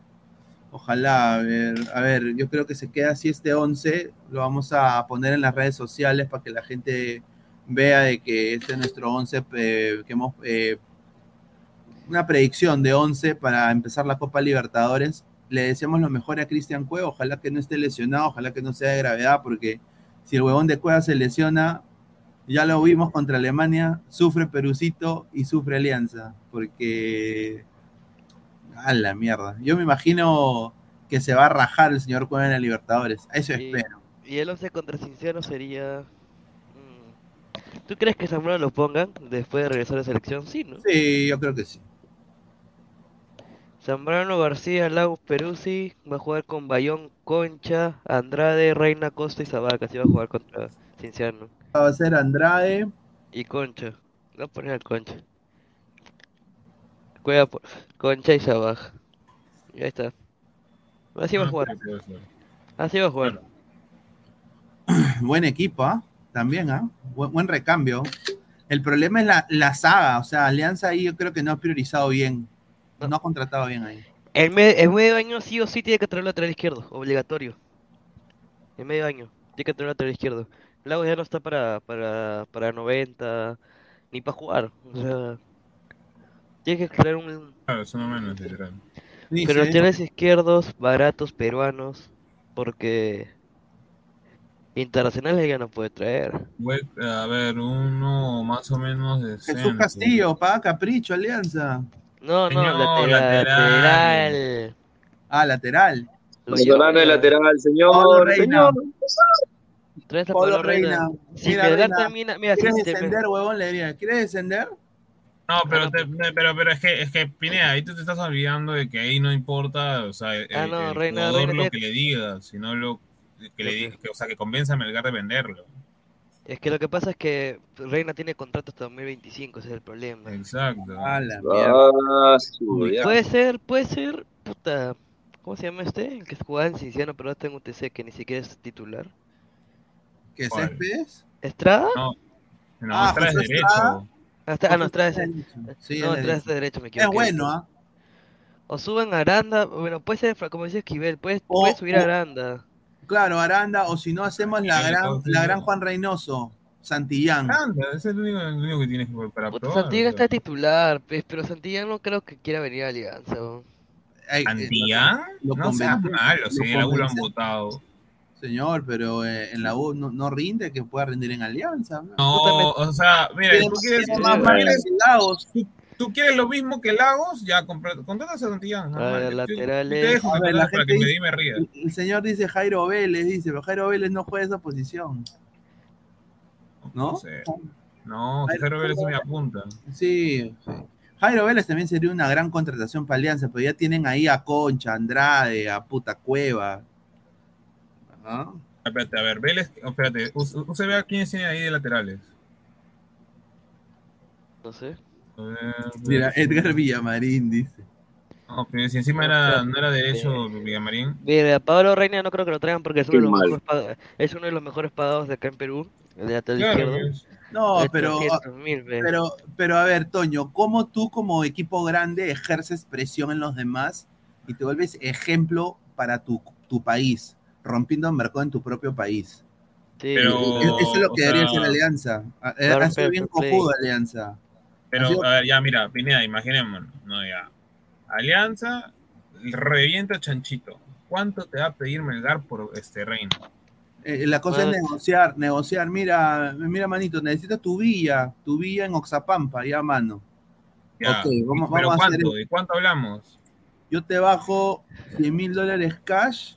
Ojalá, a ver, a ver, yo creo que se queda así este 11, lo vamos a poner en las redes sociales para que la gente vea de que este es nuestro 11 eh, que hemos eh, una predicción de 11 para empezar la Copa Libertadores. Le deseamos lo mejor a Cristian Cueva, ojalá que no esté lesionado, ojalá que no sea de gravedad, porque si el huevón de Cueva se lesiona, ya lo vimos contra Alemania, sufre Perucito y sufre Alianza, porque a la mierda. Yo me imagino que se va a rajar el señor Cueva en la Libertadores, eso Y, espero. y el 11 contra Cinciano sería. mm, ¿Tú crees que Zambrano lo pongan después de regresar a selección? Sí, ¿no? Sí, yo creo que sí. Zambrano, García, Lagos, Peruzzi va a jugar con Bayón, Concha, Andrade, Reina, Costa y Zabaca. Así va a jugar contra Cinciano. Va a ser Andrade, Y Concha. Voy a poner al Concha. Juega por Concha y Zabaja. Y ahí está. Así va a jugar. Así va a jugar. buen equipo, ¿ah? También, ¿ah? Buen, buen recambio. El problema es la, la saga, o sea, Alianza ahí yo creo que no ha priorizado bien. No ha contratado bien ahí. El, me- el medio año sí o sí tiene que traer lateral izquierdo, obligatorio. El medio año, tiene que traer lateral izquierdo. Lagos ya no está para, para, para 90, ni para jugar. O sea, tiene que traer un... Claro, eso no menos, literal. Pero laterales izquierdos, baratos, peruanos, porque internacionales ya no puede traer. A ver, uno más o menos de Jesús Castillo, paga capricho, Alianza. No, no, Señor, lateral. lateral. lateral. Ah, lateral. De lateral, señor. Reina. Señor. Traes a Pablo Pablo Reina. Reina. Si Mira, Melgar Reina, termina, mira, si ¿Quieres te- descender, huevón? Le diría, ¿quieres descender? No, pero, te- pero, pero es que, es que Pineda, ahí tú te estás olvidando de que ahí no importa, o sea, el, Ah, no, el Reina- jugador Reina lo que le diga, sino lo que le diga, que, o sea, que convenza a Melgar de venderlo. Es que lo que pasa es que Reina tiene contrato hasta 2025, ese es el problema. Exacto. A la Ah. Puede ser, puede ser, puta, ¿cómo se llama este? El que jugaba en Cinciano, pero ahora está en UTC, que ni siquiera es titular. ¿Qué ¿Cuál? Céspedes? ¿Estrada? No, no, Ah, derecho. Estrada. Ah, ah, no, José Estrada es Estrada el- derecho. Sí, no, es Estrada es derecho. de derecho, me Es equivoqué. bueno, ¿ah? O suben a Aranda, bueno, puede ser, como dice Esquivel, puede, O- puede subir a Aranda. Claro, Aranda, o si no hacemos la gran, la gran Juan Reynoso, Santillán. Anda, ese es el único, el único que tienes que para Puta, probar. Santillán sea. está titular, pues, pero Santillán no creo que quiera venir a Alianza. ¿no? Eh, ¿Santillán? lo No convenció- malo, lo si lo han votado. Señor, pero eh, en la U no, no rinde que pueda rendir en Alianza. ¿no? No, o sea, mira, tú quieres, más quieres- Lagos. tú- tú quieres lo mismo que Lagos, ya contratas a Santillán. Laterales. te dejo A que ver, me la para gente que me dice- dé y me ría. El, señor dice Jairo Vélez, dice, pero Jairo Vélez no juega esa posición. ¿No? No sé. No, Jairo Vélez se me apunta. Sí, sí. Jairo Vélez también sería una gran contratación para Alianza, pero ya tienen ahí a Concha, a Andrade, a Puta Cueva. ¿Ah? Espérate, a ver, Vélez, oh, espérate, usted vea quiénes tiene ahí de laterales. No sé. A ver, Mira. Edgar Villamarín dice. No, pero si encima era, no era derecho Villamarín. Mira, Pablo Reina no creo que lo traigan porque es uno, de los mejores pag- es uno de los mejores pagados de acá en Perú, el de lateral Claro, izquierdo. No, De pero, 300.000, ve. pero, pero a ver, Toño, ¿cómo tú como equipo grande ejerces presión en los demás y te vuelves ejemplo para tu, tu país, rompiendo el mercado en tu propio país? Sí, Pero, Es- Eso es lo que debería ser Alianza. Ha, sido bien cojudo Alianza. Pero, sido- a ver, ya, mira, Pineda, imaginémonos, no, ya. Alianza revienta a Chanchito. ¿Cuánto te va a pedir Melgar por este reino? Eh, la cosa es negociar, negociar. Mira, mira, manito, necesito tu villa, tu villa en Oxapampa, ya, mano. Ya. Ok, vamos, ¿Pero vamos a hacer cuánto? ¿De cuánto hablamos? yo te bajo 100 mil dólares cash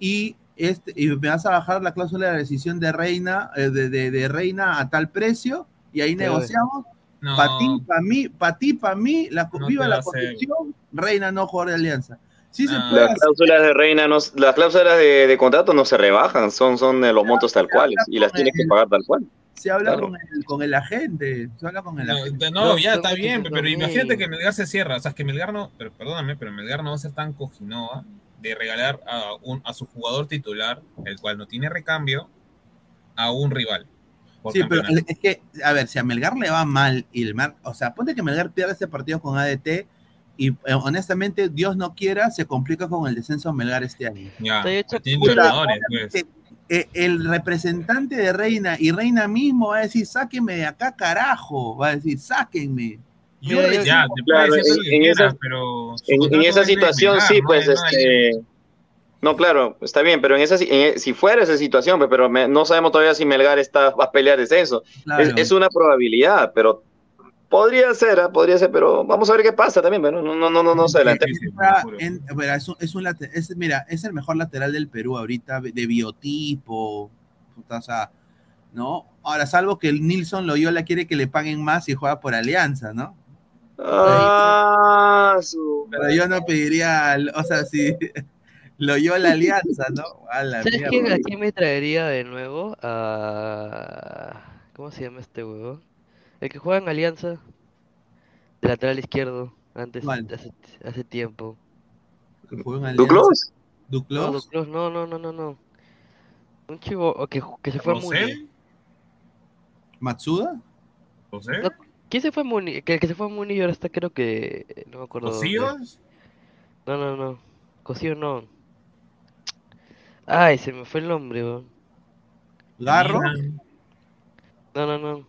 y, este, y me vas a bajar la cláusula de rescisión de reina, eh, de, de- de reina a tal precio y ahí negociamos. No, Para ti, para mí, para ti, para mí, la, No viva la construcción, reina no jugador de alianza. Sí se Ah. puede Las cláusulas de reina, no, las cláusulas de, de contrato no se rebajan, son, son de los montos tal cuales y las tienes que pagar tal cual. Se habla Claro. con, el, con el agente, se habla con el No, agente. no, No, ya está bien, 800 pero imagínate que Melgar se cierra. O sea, es que Melgar no, pero perdóname, pero Melgar no va a ser tan cojinoa de regalar a, un, a su jugador titular, el cual no tiene recambio, a un rival. Sí, pero es que, a ver, si a Melgar le va mal y el Mar, o sea, ponte que Melgar pierde ese partido con ADT Y eh, honestamente, Dios no quiera, se complica con el descenso Melgar este año. Ya, hecho pues. Eh, eh, el representante de Reina y Reina mismo va a decir, sáquenme de acá, carajo. Va a decir, sáquenme. Yo recibo- Ya, te Claro, puede decir lo en- en quieras, esa- pero En, en esa situación sí, no pues, este... No, claro, está bien, pero en esa, si- en- si fuera esa situación, pues, pero me- no sabemos todavía si Melgar está, va a pelear descenso. Claro. Es, es una probabilidad, pero podría ser, ¿ah? podría ser, pero vamos a ver qué pasa también, pero no, no, no, no, no mira, es, un, es un late- es- mira, es el mejor lateral del Perú ahorita, de biotipo, puta, o sea, ¿no? Ahora, salvo que el Nilson Loyola quiere que le paguen más y juega por alianza, ¿no? Ah, su- Pero yo no pediría, al- o sea, si alianza, ¿no? A la ¿Sabes mierda. quién, a quién me traería de nuevo? A... ¿Cómo se llama este huevo? El que juega en Alianza. De lateral izquierdo. Antes, ¿Cuál? hace, hace tiempo. Que juega en Alianza. ¿Duclos? No, no, no, no, no, no. Un chivo que, que se fue a ¿José? Muni. ¿Matsuda? ¿José? No, ¿Quién se fue a Muni? Que el que se fue a Muni y ahora está creo que... No me acuerdo. ¿Cosíos? No, no, no. Cosío no. Ay, se me fue el nombre, weón. ¿Garro? No, no, no.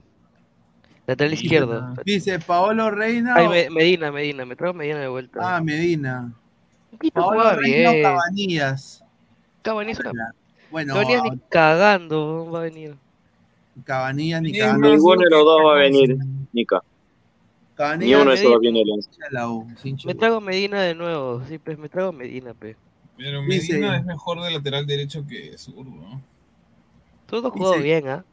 Lateral izquierdo. Dice Paolo Reina. Ay, Me- Medina, Medina. Me traigo Medina de vuelta. Ah, Medina. Paolo Reina o bien. Cabanillas. Cabanillas una... Bueno, Cabanillas ni cagando va a venir. Cabanillas ni cagando. Ninguno de los dos va a venir, Nica. Ni uno de esos viene de Me traigo Medina de nuevo. Sí, pues me traigo Medina, pe. Pero Dice- Medina es mejor de lateral derecho que zurdo, ¿no? Todo jugó Dice- bien, ¿ah?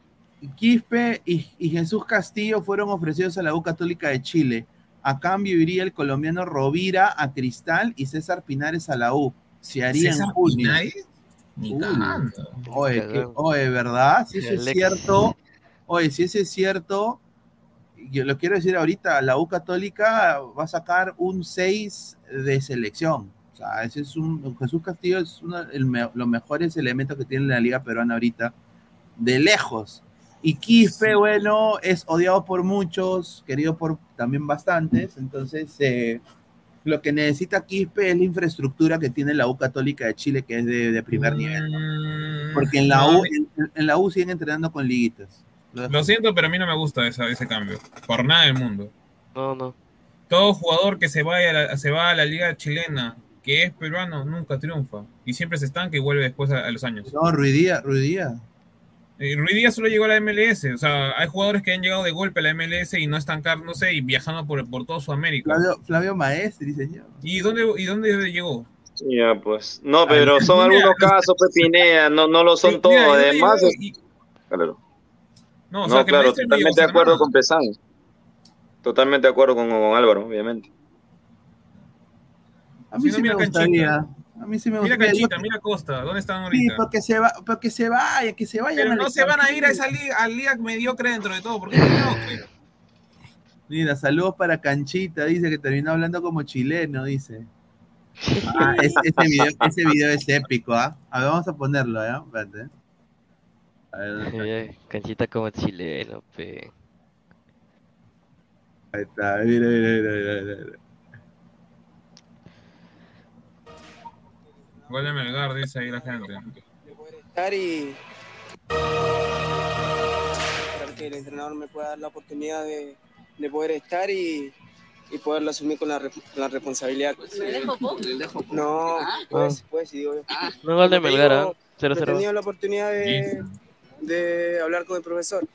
Quispe y, y Jesús Castillo fueron ofrecidos a la U Católica de Chile. A cambio iría el colombiano Rovira a Cristal y César Pinares a la U. Se haría en César junio. Pinares, Ni cagando. Oye, que- Cagando. oye, ¿verdad? Si eso es cierto, oye, si eso es cierto, yo lo quiero decir ahorita, la U Católica va a sacar un 6 de selección. O sea, ese es un, Jesús Castillo es uno de los mejores elementos que tiene la Liga Peruana ahorita, de lejos. Y Quispe, bueno, es odiado por muchos, querido por también bastantes, entonces eh, lo que necesita Quispe es la infraestructura que tiene la U Católica de Chile, que es de, de primer nivel. ¿no? Porque en la, U, en, en la U siguen entrenando con liguitas. Lo siento, pero a mí no me gusta esa- ese cambio. Por nada del mundo. No, no. Todo jugador que se vaya a la, se va a la liga chilena, que es peruano, nunca triunfa. Y siempre se estanca y vuelve después a, a los años. No, Ruidía, Ruidía. Eh, Ruiz Díaz solo llegó a la MLS. O sea, hay jugadores que han llegado de golpe a la MLS y no estancarse y viajando por, por toda Sudamérica. Flavio, Flavio Maestri, señor. ¿Y dónde, ¿Y dónde llegó? Ya, pues. No, pero son Mira, algunos casos, Pineda, no, no lo son todos. ¿y Además, Y- claro. No, o No, sea, que claro, totalmente de acuerdo nada. con Pesán. Totalmente de acuerdo con, con Álvaro, obviamente. A mí Si no, sí me mira gustaría. Canchita. A mí sí me Mira gustaría. Canchita, Yo- mira Costa, ¿dónde están Sí, ahorita? porque se, va, porque se vaya, que se vayan. Pero al no se van a ir a esa liga, a liga mediocre dentro de todo, porque es mediocre. Mira, saludos para Canchita, dice que terminó hablando como chileno, dice. Ah, es- ese, video, ese video es épico, ¿ah? A ver, vamos a ponerlo, ¿eh? Espérate. A ver, Eh, Canchita como chileno, pe. ahí está, mira, mira, mira, mira, mira. Gol de Melgar, dice ahí la gente. estar y para que el entrenador me pueda dar la oportunidad de, de poder estar y, y poderlo asumir con la, la responsabilidad. No, pues, pues, sí, digo yo. No gol de Melgar, ¿ah? 0-0. no He tenido la oportunidad de, de hablar con el profesor,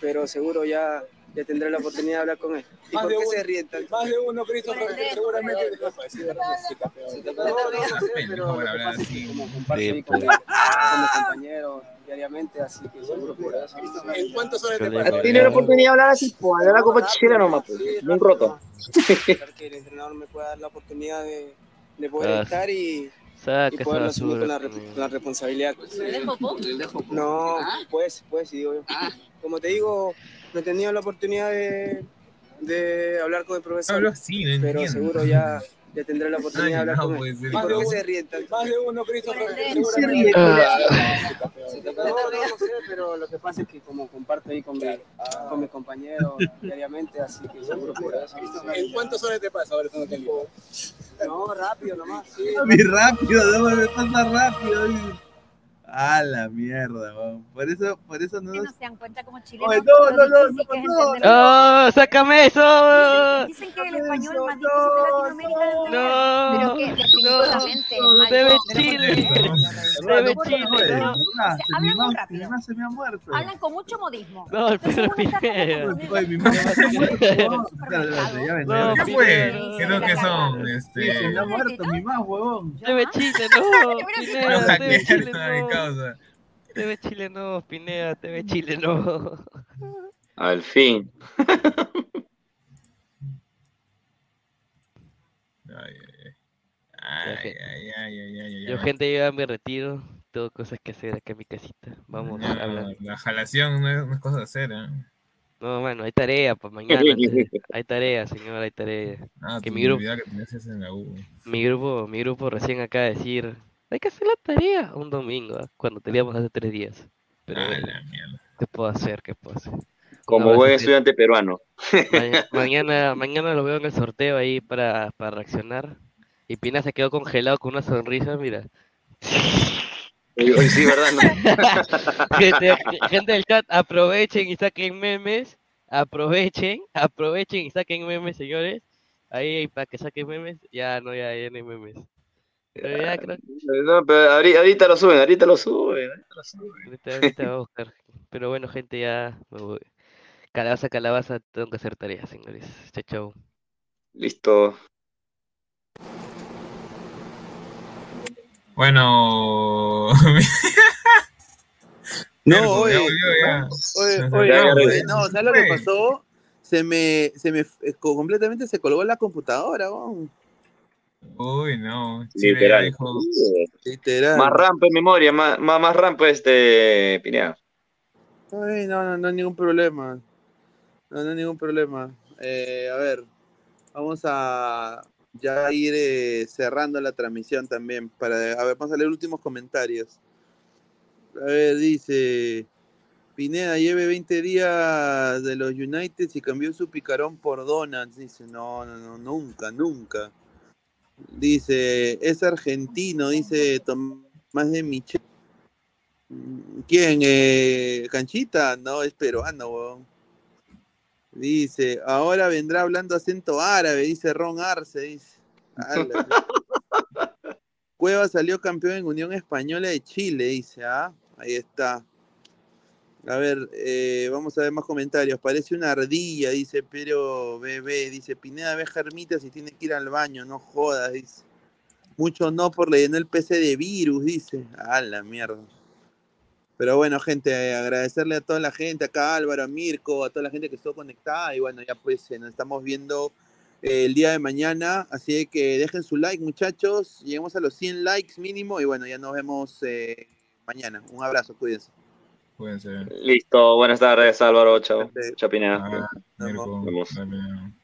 pero seguro ya, ya tendré la oportunidad de hablar con él. ¿Y Más por de qué uno. se ríen tanto? Más de uno, Christopher, que seguramente No, no, no sé, pero lo que pasa es que como comparto ahí con él, somos compañeros diariamente, así que seguro por eso. ¿En cuántas horas te Tiene la oportunidad de hablar así, pues, hablar la copa chilena nomás, pues, bien roto. Que el entrenador me pueda dar la oportunidad de, de poder Ah, estar y, Saca y poderlo asumir con la, basura. re- con la responsabilidad. No, pues, pues, sí, digo yo. Como te digo, no he tenido la oportunidad de, de hablar con el profesor, Hablo así, no pero entiendo. seguro ya, ya tendré la oportunidad de hablar no, con él. ser. ¿Y por qué Más de se ríen tanto? Más de uno, Christopher. Se ríe. No, no, no sé, pero lo que pasa es que como comparto ahí con, mi, con mis compañeros diariamente, así que seguro por eso. ¿En cuántos horas te pasa ahora cuando te lío? No, rápido nomás, sí. Mi rápido, no me pasa rápido. A la mierda, weón. Por eso, por eso no no se dan cuenta como chilenos. No, no, no, es no, entender- ¡Oh, sácame eso! Dicen que el español más difícil de Latinoamérica. No, Pero que definitivamente mal debe todo. Chile, No, Chile, no, no. ¿verdad? sea, Se hablan muy rápido. mi mamá se me ha muerto. Hablan con mucho modismo. No, el Pedro Pineda. ¿Qué fue? Creo que son, este... me ha muerto mi mamá, huevón. Debe Chile, no. Pineda, debe Chile, no. TV Chile no, Pineda, TV Chile no. Al fin. Ay, ay, ay, ay, ay, ay, ay, Yo, gente, yo ya me retiro. Tengo cosas que hacer acá en mi casita. Vamos a hablar. La jalación no es, no es cosa de hacer, ¿eh? No, bueno, hay tarea para mañana. antes. Hay tarea, señor, hay tarea. Ah, que mi grupo, vida que tenías es en la U. mi grupo, mi grupo recién acaba de decir, hay que hacer la tarea un domingo, ¿ah? cuando teníamos hace tres días. Pero Ah, la mierda. ¿qué puedo hacer? ¿Qué puedo hacer? Como buen estudiante peruano. Ma- mañana, mañana lo veo en el sorteo ahí para, para reaccionar. Y Pina se quedó congelado con una sonrisa, mira. Hoy, sí, ¿verdad? No. Gente, gente del chat, aprovechen y saquen memes. Aprovechen, aprovechen y saquen memes, señores. Ahí para que saquen memes. Ya no, ya, ya no hay memes. Pero ya creo No, pero ahorita, ahorita lo suben, ahorita lo suben. ahorita lo suben. Ahorita, ahorita voy a buscar. Pero bueno, gente, ya me voy. Calabaza, calabaza, tengo que hacer tareas, señores. Chao, chao. Listo. Bueno. No, oye, oye, oye, no, ¿sabes lo que pasó? Se me, se me, eh, co- completamente se colgó la computadora, weón. Uy, no. Literal. dijo, Literal. Más rampa en memoria, más, más, más rampa este Pineda. Ay, no, no, no hay ningún problema. No, no hay ningún problema. Eh, a ver, vamos a ya ir eh, cerrando la transmisión también. Para, a ver, vamos a leer últimos comentarios. A ver, dice Pineda, lleve 20 días de los United y cambió su picarón por donuts. Dice, no, no, no, nunca, nunca. Dice, es argentino, dice Tomás de Michel. ¿Quién? Eh, ¿Canchita? No, es peruano, weón. Dice, ahora vendrá hablando acento árabe, dice Ron Arce, dice. Cueva salió campeón en Unión Española de Chile, dice, ah, ahí está. A ver, eh, vamos a ver más comentarios. Parece una ardilla, dice pero bebé. Dice Pineda ve germitas y tiene que ir al baño, no jodas, dice. Mucho no por le llenó el PC de virus, dice. A la mierda. Pero bueno, gente, agradecerle a toda la gente, acá a Álvaro, a Mirko, a toda la gente que estuvo conectada. Y bueno, ya pues eh, nos estamos viendo eh, el día de mañana. Así que dejen su like, muchachos. Lleguemos a los 100 likes mínimo. Y bueno, ya nos vemos eh, mañana. Un abrazo, cuídense. Cuídense. Listo, buenas tardes Álvaro, chao. Pineda. Ah, Mirko, Nos vemos.